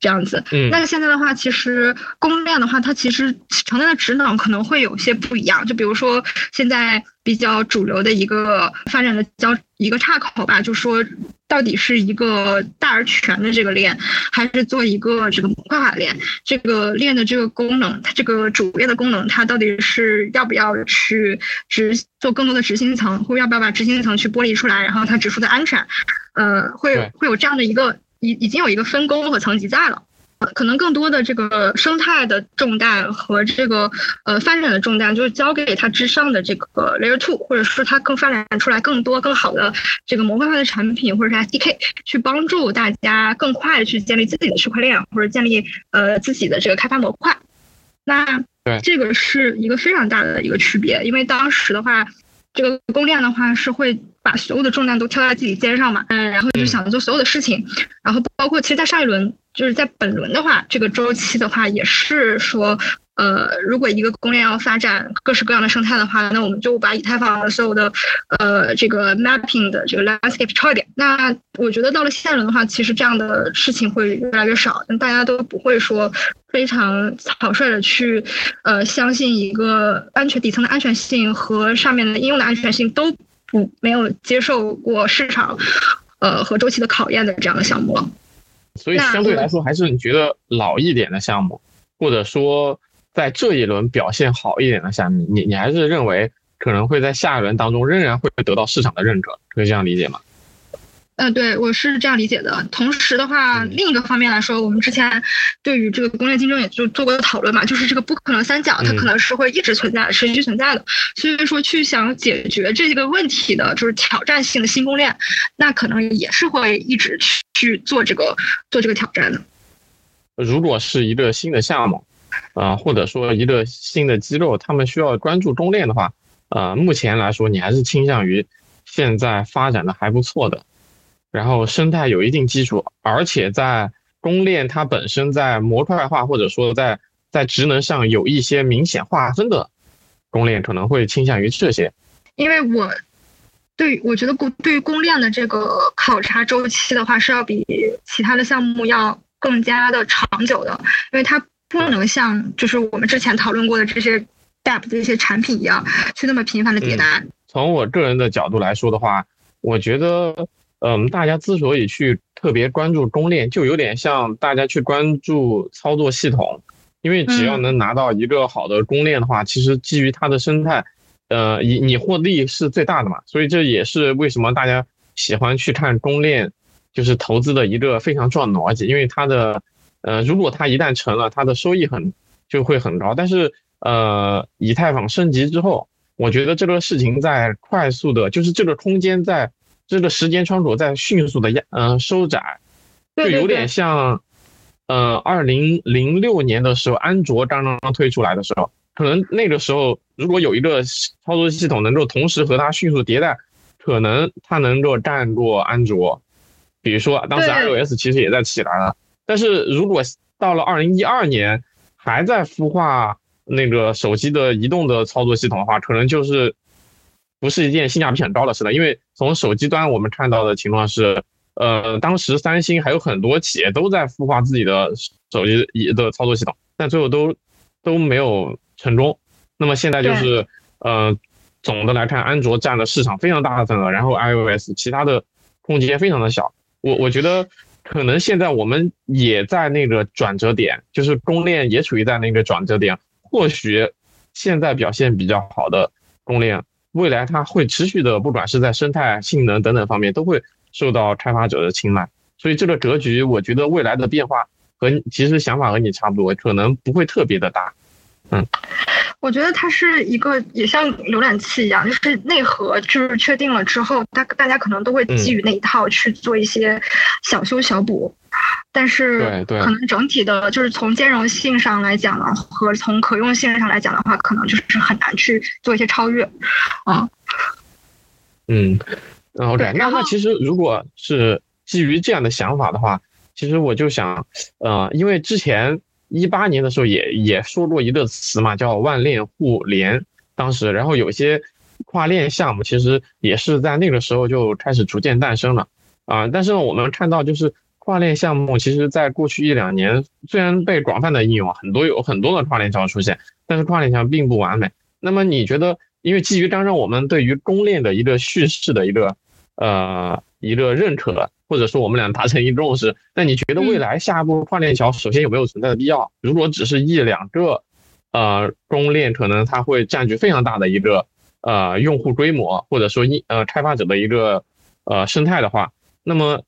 这样子。嗯。那现在的话，其实公链的话，它其实承担的职能可能会有些不一样。就比如说现在比较主流的一个发展的交一个岔口吧，就说。到底是一个大而全的这个链，还是做一个这个模块化链？这个链的这个功能，它这个主链的功能，它到底是要不要去执做更多的执行层，或要不要把执行层去剥离出来，然后它只负责安全？呃，会会有这样的一个已已经有一个分工和层级在了。可能更多的这个生态的重担和这个呃发展的重担，就是交给它之上的这个 layer two，或者是它更发展出来更多更好的这个模块化的产品，或者是 SDK，去帮助大家更快的去建立自己的区块链，或者建立呃自己的这个开发模块。那这个是一个非常大的一个区别，因为当时的话，这个公链的话是会。把所有的重量都挑在自己肩上嘛，嗯，然后就想着做所有的事情，然后包括其实，在上一轮，就是在本轮的话，这个周期的话，也是说，呃，如果一个公链要发展各式各样的生态的话，那我们就把以太坊所有的，呃，这个 mapping 的这个 landscape 抄一遍。那我觉得到了下一轮的话，其实这样的事情会越来越少，大家都不会说非常草率的去，呃，相信一个安全底层的安全性和上面的应用的安全性都。不，没有接受过市场，呃和周期的考验的这样的项目了。所以相对来说，还是你觉得老一点的项目，或者说在这一轮表现好一点的下面，你你还是认为可能会在下一轮当中仍然会得到市场的认可，可以这样理解吗？嗯，对，我是这样理解的。同时的话，另一个方面来说，我们之前对于这个工业竞争也就做过讨论嘛，就是这个不可能三角，它可能是会一直存在、持续存在的。所以说，去想解决这个问题的，就是挑战性的新公链，那可能也是会一直去做这个做这个挑战的。如果是一个新的项目，啊，或者说一个新的机构，他们需要关注公链的话，呃，目前来说，你还是倾向于现在发展的还不错的。然后生态有一定基础，而且在公链它本身在模块化或者说在在职能上有一些明显划分的公链可能会倾向于这些。因为我对我觉得公对于公链的这个考察周期的话是要比其他的项目要更加的长久的，因为它不能像就是我们之前讨论过的这些 DApp 这些产品一样去那么频繁的迭代。从我个人的角度来说的话，我觉得。嗯，大家之所以去特别关注公链，就有点像大家去关注操作系统，因为只要能拿到一个好的公链的话，其实基于它的生态，呃，你你获利是最大的嘛。所以这也是为什么大家喜欢去看公链，就是投资的一个非常重要的逻辑，因为它的呃，如果它一旦成了，它的收益很就会很高。但是呃，以太坊升级之后，我觉得这个事情在快速的，就是这个空间在这个时间窗口在迅速的压嗯收窄，就有点像呃二零零六年的时候，安卓刚刚推出来的时候，可能那个时候如果有一个操作系统能够同时和它迅速迭代，可能它能够干过安卓。比如说当时 iOS 其实也在起来了，但是如果到了二零一二年还在孵化。那个手机的移动的操作系统的话，可能就是不是一件性价比很高的事了。因为从手机端我们看到的情况是，呃，当时三星还有很多企业都在孵化自己的手机移的操作系统，但最后都都没有成功。那么现在就是，呃，总的来看，安卓占了市场非常大的份额，然后 iOS 其他的空间非常的小。我我觉得可能现在我们也在那个转折点，就是公链也处于在那个转折点。或许现在表现比较好的公链，未来它会持续的，不管是在生态、性能等等方面，都会受到开发者的青睐。所以这个格局，我觉得未来的变化和其实想法和你差不多，可能不会特别的大。嗯。我觉得它是一个也像浏览器一样，就是内核就是确定了之后，大大家可能都会基于那一套去做一些小修小补，但是可能整体的，就是从兼容性上来讲呢，和从可用性上来讲的话，可能就是很难去做一些超越，啊，嗯，OK，那那其实如果是基于这样的想法的话，其实我就想，呃，因为之前。一八年的时候也也说过一个词嘛，叫万链互联。当时，然后有些跨链项目其实也是在那个时候就开始逐渐诞生了啊。但是呢，我们看到就是跨链项目，其实在过去一两年虽然被广泛的应用，很多有很多的跨链桥出现，但是跨链桥并不完美。那么你觉得，因为基于刚刚我们对于公链的一个叙事的一个呃一个认可。或者说我们俩达成一共识，那你觉得未来下一步跨链桥首先有没有存在的必要？如果只是一两个，呃，公链可能它会占据非常大的一个呃用户规模，或者说一呃开发者的一个呃生态的话，那么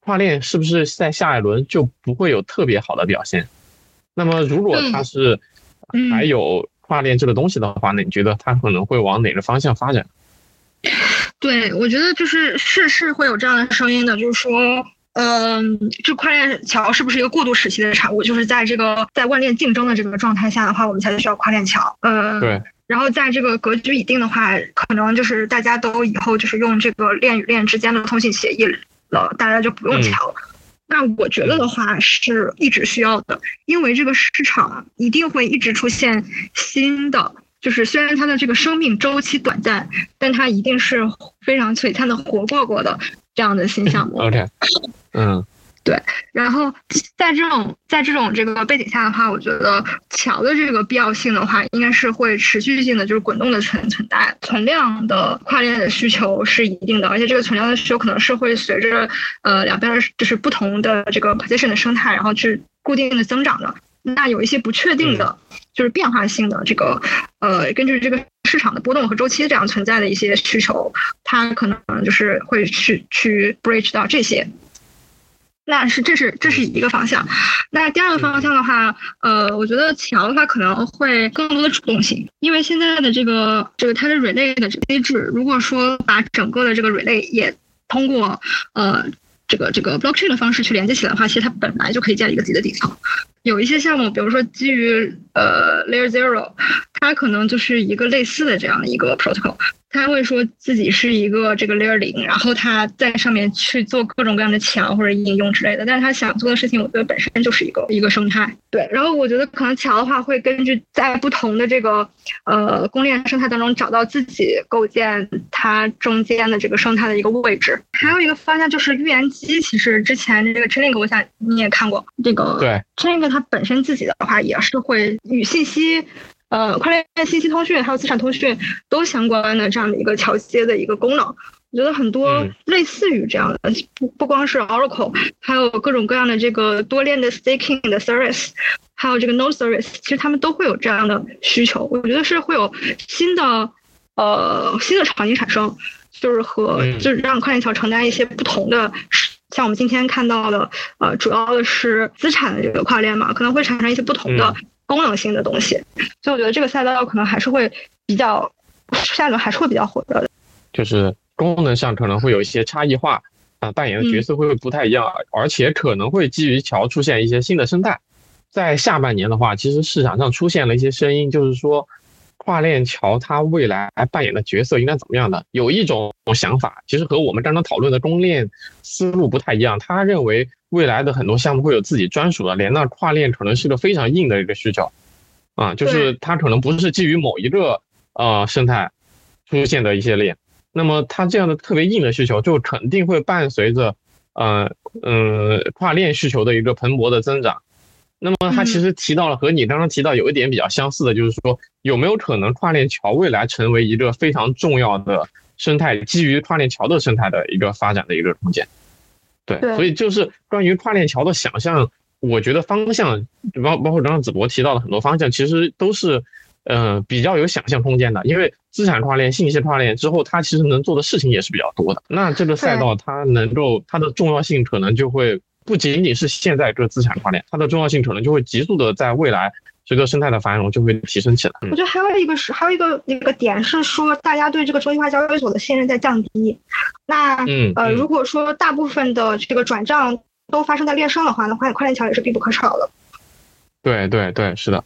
跨链是不是在下一轮就不会有特别好的表现？那么如果它是还有跨链这个东西的话，那你觉得它可能会往哪个方向发展？对，我觉得就是是是会有这样的声音的，就是说，嗯，这跨链桥是不是一个过渡时期的产物？就是在这个在万链竞争的这个状态下的话，我们才需要跨链桥。嗯，对。然后在这个格局已定的话，可能就是大家都以后就是用这个链与链之间的通信协议了，大家就不用桥了。那我觉得的话是一直需要的，因为这个市场一定会一直出现新的。就是虽然它的这个生命周期短暂，但它一定是非常璀璨的活过过的这样的新项目。OK，嗯，对。然后在这种在这种这个背景下的话，我觉得桥的这个必要性的话，应该是会持续性的，就是滚动的存存在。存量的跨链的需求是一定的，而且这个存量的需求可能是会随着呃两边就是不同的这个 position 的生态，然后去固定的增长的。那有一些不确定的，就是变化性的这个，呃，根据这个市场的波动和周期这样存在的一些需求，它可能就是会去去 bridge 到这些。那是这是这是一个方向。那第二个方向的话，呃，我觉得桥的话可能会更多的主动性，因为现在的这个这个它的 relay 的机制，如果说把整个的这个 relay 也通过呃。这个这个 blockchain 的方式去连接起来的话，其实它本来就可以建立一个自己的底层。有一些项目，比如说基于呃 layer zero，它可能就是一个类似的这样的一个 protocol。他会说自己是一个这个 layer 零，然后他在上面去做各种各样的墙或者应用之类的。但是他想做的事情，我觉得本身就是一个一个生态。对，然后我觉得可能桥的话会根据在不同的这个呃公链生态当中找到自己构建它中间的这个生态的一个位置。还有一个方向就是预言机，其实之前这个 Chainlink 我想你也看过，这个对 Chainlink 它本身自己的话也是会与信息。呃，跨链信息通讯还有资产通讯都相关的这样的一个桥接的一个功能，我觉得很多类似于这样的，不不光是 Oracle，还有各种各样的这个多链的 staking 的 service，还有这个 node service，其实他们都会有这样的需求。我觉得是会有新的呃新的场景产生，就是和就是让跨链桥承担一些不同的像我们今天看到的，呃，主要的是资产的这个跨链嘛，可能会产生一些不同的功能性的东西。所以我觉得这个赛道可能还是会比较，下一轮还是会比较火热的。就是功能上可能会有一些差异化啊，扮演的角色会不太一样，而且可能会基于桥出现一些新的生态。在下半年的话，其实市场上出现了一些声音，就是说。跨链桥它未来扮演的角色应该怎么样的？有一种想法，其实和我们刚刚讨论的公链思路不太一样。他认为未来的很多项目会有自己专属的链，那跨链可能是个非常硬的一个需求，啊，就是它可能不是基于某一个呃生态出现的一些链，那么它这样的特别硬的需求就肯定会伴随着呃嗯跨链需求的一个蓬勃的增长。那么他其实提到了和你刚刚提到有一点比较相似的，就是说有没有可能跨链桥未来成为一个非常重要的生态，基于跨链桥的生态的一个发展的一个空间。对，所以就是关于跨链桥的想象，我觉得方向包包括刚刚子博提到的很多方向，其实都是嗯比较有想象空间的。因为资产跨链、信息跨链之后，它其实能做的事情也是比较多的。那这个赛道它能够它的重要性可能就会。不仅仅是现在这个资产跨链，它的重要性可能就会急速的在未来随着生态的繁荣就会提升起来。我觉得还有一个是还有一个那个点是说，大家对这个中心化交易所的信任在降低。那呃，如果说大部分的这个转账都发生在链上的话，那跨跨链桥也是必不可少的。对对对，是的，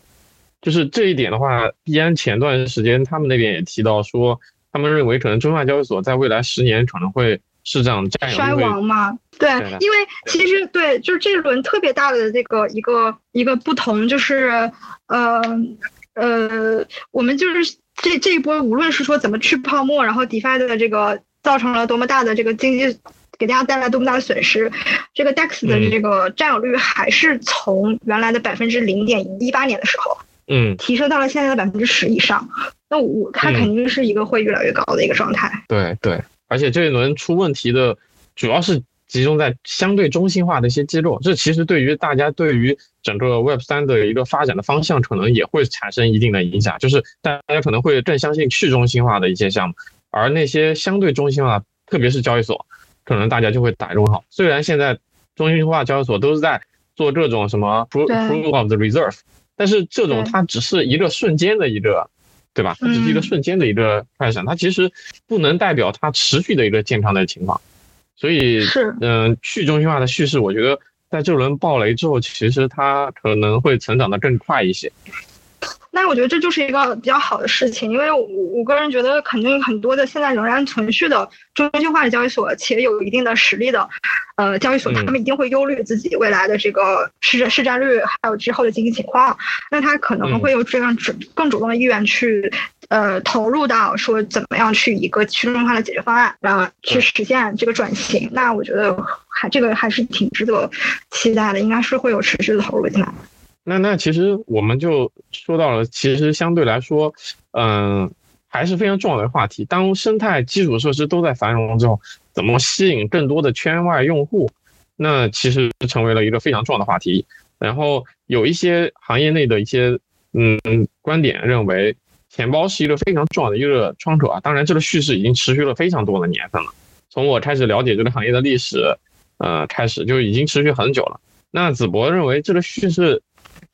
就是这一点的话，币安前段时间他们那边也提到说，他们认为可能中心化交易所在未来十年可能会。市场占有衰亡吗？对，因为其实对，就是这一轮特别大的这个一个一个不同，就是呃呃，我们就是这这一波，无论是说怎么去泡沫，然后 DeFi 的这个造成了多么大的这个经济，给大家带来多么大的损失，这个 DEX 的这个占有率还是从原来的百分之零点一八年的时候，嗯，提升到了现在的百分之十以上。那我它肯定是一个会越来越高的一个状态。对对。而且这一轮出问题的，主要是集中在相对中心化的一些机构，这其实对于大家对于整个 Web 三的一个发展的方向，可能也会产生一定的影响。就是大家可能会更相信去中心化的一些项目，而那些相对中心化，特别是交易所，可能大家就会打问号。虽然现在中心化交易所都是在做这种什么 proof of the reserve，但是这种它只是一个瞬间的一个。对吧？它只是一个瞬间的一个快闪，它其实不能代表它持续的一个健康的情况。所以是嗯，去中心化的叙事，我觉得在这轮暴雷之后，其实它可能会成长的更快一些。那我觉得这就是一个比较好的事情，因为我我个人觉得，肯定很多的现在仍然存续的中心化的交易所，且有一定的实力的，呃，交易所，他们一定会忧虑自己未来的这个市市占率，还有之后的经济情况。那他可能会有这样主更主动的意愿去，呃，投入到说怎么样去一个去中心化的解决方案，然后去实现这个转型。那我觉得还这个还是挺值得期待的，应该是会有持续的投入进来。那那其实我们就说到了，其实相对来说，嗯，还是非常重要的话题。当生态基础设施都在繁荣之后，怎么吸引更多的圈外用户？那其实成为了一个非常重要的话题。然后有一些行业内的一些嗯观点认为，钱包是一个非常重要的一个窗口啊。当然，这个叙事已经持续了非常多的年份了。从我开始了解这个行业的历史，呃，开始就已经持续很久了。那子博认为这个叙事。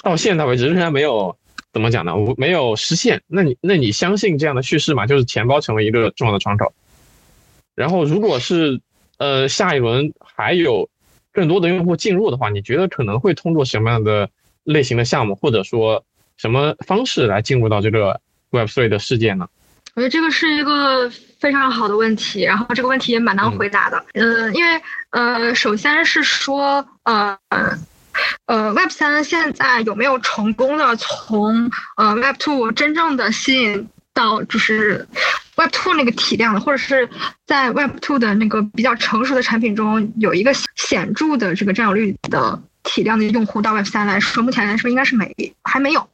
到现在为止仍然没有怎么讲呢？我没有实现。那你那你相信这样的叙事吗？就是钱包成为一个重要的窗口。然后，如果是呃下一轮还有更多的用户进入的话，你觉得可能会通过什么样的类型的项目，或者说什么方式来进入到这个 Web3 的世界呢？我觉得这个是一个非常好的问题，然后这个问题也蛮难回答的。嗯，因为呃，首先是说呃。呃，Web 三现在有没有成功的从呃 Web two 真正的吸引到就是 Web two 那个体量的，或者是在 Web two 的那个比较成熟的产品中有一个显著的这个占有率的体量的用户到 Web 三来说，目前来说应该是没还没有。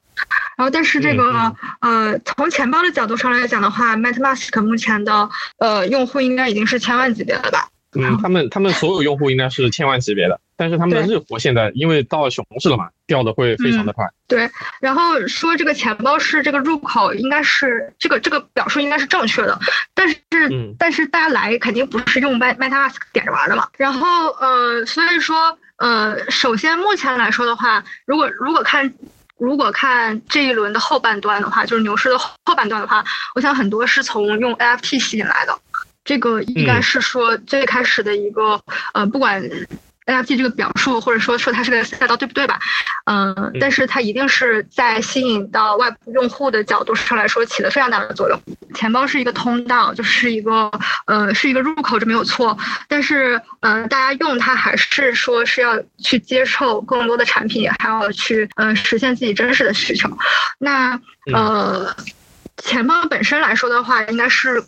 然后，但是这个呃，从钱包的角度上来讲的话，MetaMask 目前的呃用户应该已经是千万级别了吧？嗯，他们他们所有用户应该是千万级别的，但是他们的日活现在因为到熊市了嘛，掉的会非常的快。对，然后说这个钱包是这个入口，应该是这个这个表述应该是正确的，但是但是大家来肯定不是用 MetaMask 点着玩的嘛。然后呃，所以说呃，首先目前来说的话，如果如果看如果看这一轮的后半段的话，就是牛市的后半段的话，我想很多是从用 NFT 吸引来的。这个应该是说最开始的一个呃，不管 NFT 这个表述，或者说说它是个赛道，对不对吧？嗯，但是它一定是在吸引到外部用户的角度上来说，起了非常大的作用。钱包是一个通道，就是一个呃，是一个入口，这没有错。但是嗯，大家用它还是说是要去接受更多的产品，还要去嗯实现自己真实的需求。那呃，钱包本身来说的话，应该是。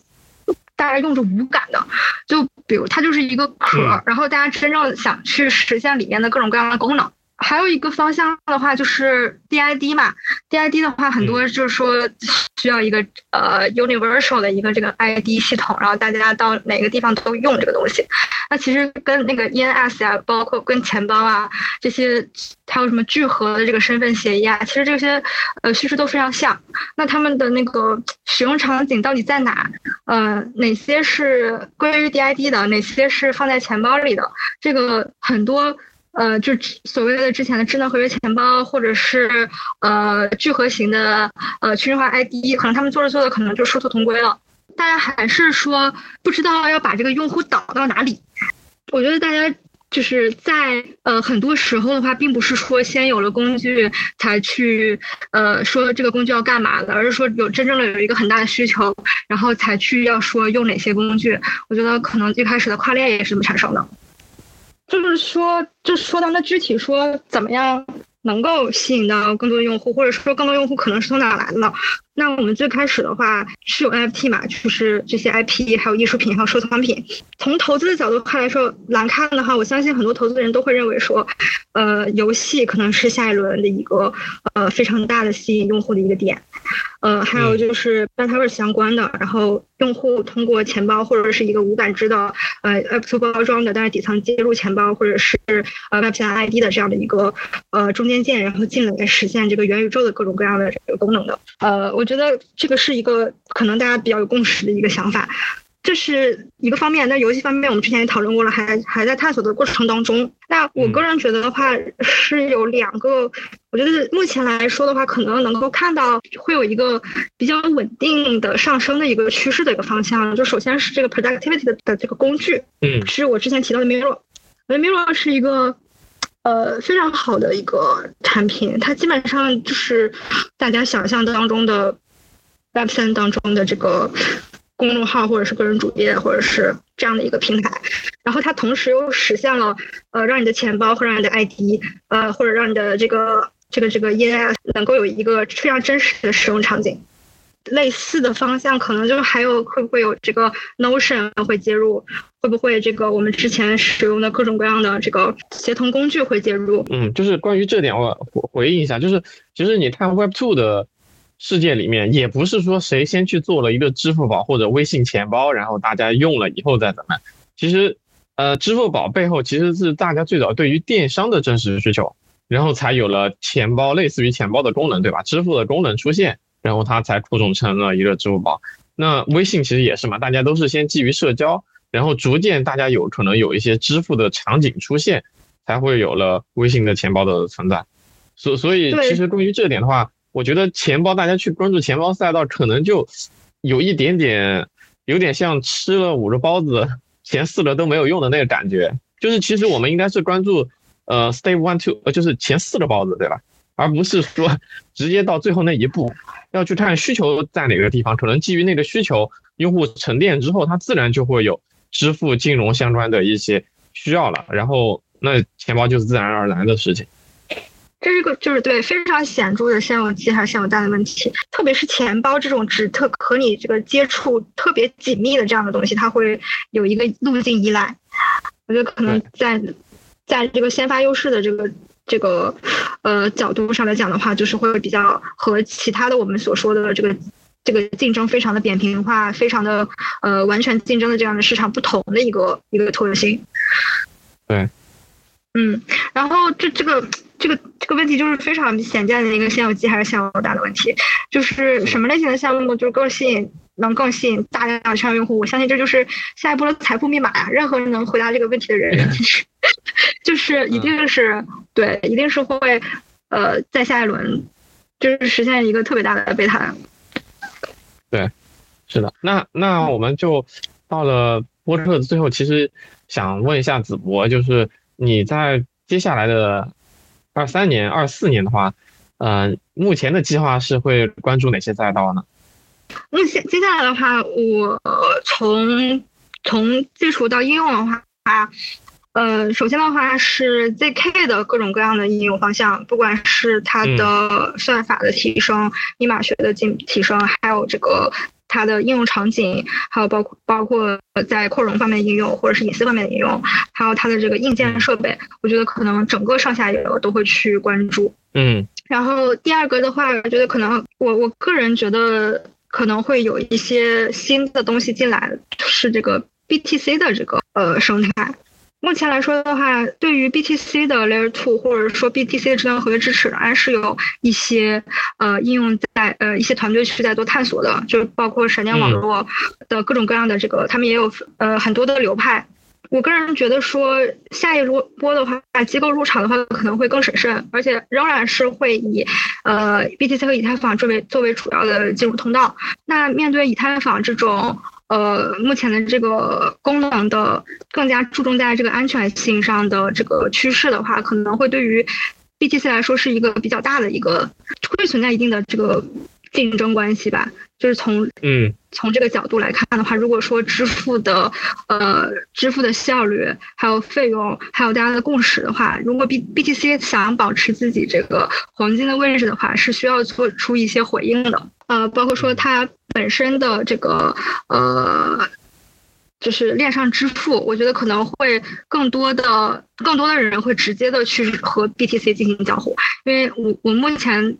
大家用着无感的，就比如它就是一个壳，然后大家真正想去实现里面的各种各样的功能。还有一个方向的话，就是 DID 嘛，DID 的话，很多就是说需要一个呃 universal 的一个这个 ID 系统，然后大家到哪个地方都用这个东西。那其实跟那个 ENS 啊，包括跟钱包啊这些，还有什么聚合的这个身份协议啊，其实这些呃叙事都非常像。那他们的那个使用场景到底在哪？呃，哪些是关于 DID 的，哪些是放在钱包里的？这个很多。呃，就所谓的之前的智能合约钱包，或者是呃聚合型的呃去中心化 ID，可能他们做着做着可能就殊途同归了。大家还是说不知道要把这个用户导到哪里。我觉得大家就是在呃很多时候的话，并不是说先有了工具才去呃说这个工具要干嘛的，而是说有真正的有一个很大的需求，然后才去要说用哪些工具。我觉得可能一开始的跨链也是这么产生的。就是说，就说到那具体说怎么样能够吸引到更多用户，或者说更多用户可能是从哪来的？那我们最开始的话是有 NFT 嘛，就是这些 IP，还有艺术品，还有收藏品。从投资的角度看来说来看的话，我相信很多投资人都会认为说，呃，游戏可能是下一轮的一个呃非常大的吸引用户的一个点。呃，还有就是 Metaverse 相关的，然后用户通过钱包或者是一个无感知的呃 Web2 包装的，但是底层接入钱包或者是呃 Web3 ID 的这样的一个呃中间件，然后进来实现这个元宇宙的各种各样的这个功能的。呃，我觉得这个是一个可能大家比较有共识的一个想法，这是一个方面。那游戏方面，我们之前也讨论过了，还还在探索的过程当中。那我个人觉得的话，是有两个，我觉得目前来说的话，可能能够看到会有一个比较稳定的上升的一个趋势的一个方向。就首先是这个 productivity 的的这个工具，嗯，是我之前提到的 Mirror，Mirror 是一个。呃，非常好的一个产品，它基本上就是大家想象当中的 Web 三当中的这个公众号或者是个人主页或者是这样的一个平台，然后它同时又实现了呃让你的钱包或让你的 ID 呃或者让你的这个这个这个 ENS 能够有一个非常真实的使用场景。类似的方向，可能就还有会不会有这个 Notion 会接入，会不会这个我们之前使用的各种各样的这个协同工具会接入？嗯，就是关于这点，我回应一下，就是其实你看 Web Two 的世界里面，也不是说谁先去做了一个支付宝或者微信钱包，然后大家用了以后再怎么，其实呃，支付宝背后其实是大家最早对于电商的真实需求，然后才有了钱包类似于钱包的功能，对吧？支付的功能出现。然后它才扩充成了一个支付宝。那微信其实也是嘛，大家都是先基于社交，然后逐渐大家有可能有一些支付的场景出现，才会有了微信的钱包的存在。所所以其实关于这点的话，我觉得钱包大家去关注钱包赛道，可能就有一点点，有点像吃了五个包子，前四个都没有用的那个感觉。就是其实我们应该是关注呃 step one two，呃就是前四个包子，对吧？而不是说 直接到最后那一步，要去看需求在哪个地方，可能基于那个需求，用户沉淀之后，它自然就会有支付金融相关的一些需要了，然后那钱包就是自然而然的事情。这是个就是对非常显著的先有鸡还是先有蛋的问题，特别是钱包这种只特和你这个接触特别紧密的这样的东西，它会有一个路径依赖。我觉得可能在在这个先发优势的这个。这个呃角度上来讲的话，就是会比较和其他的我们所说的这个这个竞争非常的扁平化，非常的呃完全竞争的这样的市场不同的一个一个特性。对，嗯，然后这这个这个这个问题就是非常显见的一个现有机还是现有大的问题，就是什么类型的项目就是更吸引能更吸引大量的圈用户？我相信这就是下一步的财富密码呀！任何人能回答这个问题的人，其实 就是一定是对，一定是会呃在下一轮就是实现一个特别大的贝塔。对，是的，那那我们就到了播客的最后，其实想问一下子博，就是你在接下来的二三年、二四年的话，呃，目前的计划是会关注哪些赛道呢？目前接下来的话，我从从基础到应用的话，呃，首先的话是 zk 的各种各样的应用方向，不管是它的算法的提升、密码学的进提升，还有这个它的应用场景，还有包括包括在扩容方面的应用，或者是隐私方面的应用，还有它的这个硬件设备，我觉得可能整个上下游都会去关注。嗯，然后第二个的话，我觉得可能我我个人觉得。可能会有一些新的东西进来，是这个 BTC 的这个呃生态。目前来说的话，对于 BTC 的 Layer Two 或者说 BTC 的智能合约支持，还是有一些呃应用在呃一些团队是在做探索的，就包括闪电网络的各种各样的这个，他们也有呃很多的流派。我个人觉得说，下一波波的话，机构入场的话可能会更审慎，而且仍然是会以呃 BTC 和以太坊作为作为主要的进入通道。那面对以太坊这种呃目前的这个功能的更加注重在这个安全性上的这个趋势的话，可能会对于 BTC 来说是一个比较大的一个会存在一定的这个竞争关系吧。就是从嗯从这个角度来看的话，如果说支付的呃支付的效率，还有费用，还有大家的共识的话，如果 B B T C 想保持自己这个黄金的位置的话，是需要做出一些回应的。呃，包括说它本身的这个呃，就是链上支付，我觉得可能会更多的更多的人会直接的去和 B T C 进行交互，因为我我目前。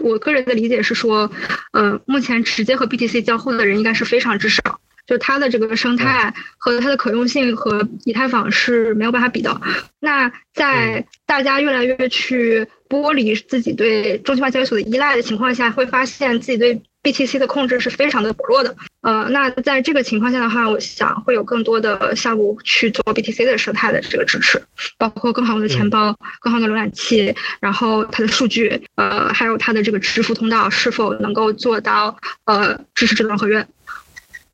我个人的理解是说，呃，目前直接和 BTC 交互的人应该是非常之少，就它的这个生态和它的可用性和以太坊是没有办法比的。那在大家越来越去剥离自己对中心化交易所的依赖的情况下，会发现自己对。BTC 的控制是非常的薄弱的，呃，那在这个情况下的话，我想会有更多的项目去做 BTC 的生态的这个支持，包括更好的钱包、更好的浏览器，然后它的数据，呃，还有它的这个支付通道是否能够做到呃支持智能合约。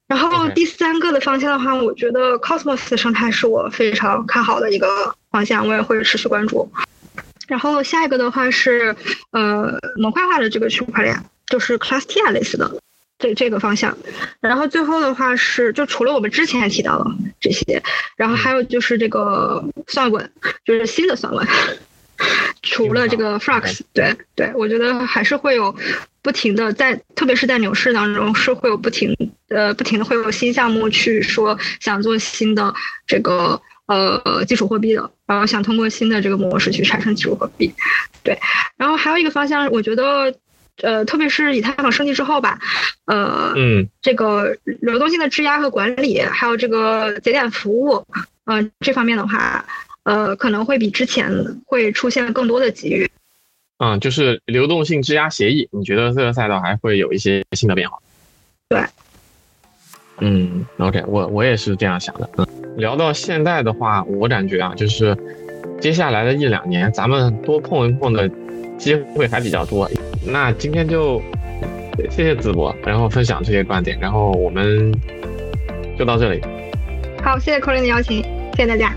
然后第三个的方向的话，我觉得 Cosmos 的生态是我非常看好的一个方向，我也会持续关注。然后下一个的话是呃模块化的这个区块链。就是 Class T 类似的这这个方向，然后最后的话是，就除了我们之前提到了这些，然后还有就是这个算稳，就是新的算稳，除了这个 Flux，对对，我觉得还是会有不停的在，特别是在牛市当中是会有不停呃不停的会有新项目去说想做新的这个呃基础货币的，然后想通过新的这个模式去产生基础货币，对，然后还有一个方向，我觉得。呃，特别是以太坊升级之后吧，呃，嗯，这个流动性的质押和管理，还有这个节点服务，嗯，这方面的话，呃，可能会比之前会出现更多的机遇。嗯，就是流动性质押协议，你觉得这个赛道还会有一些新的变化？对。嗯，OK，我我也是这样想的。嗯，聊到现在的话，我感觉啊，就是接下来的一两年，咱们多碰一碰的机会还比较多。那今天就谢谢子博，然后分享这些观点，然后我们就到这里。好，谢谢 Colin 的邀请，谢谢大家。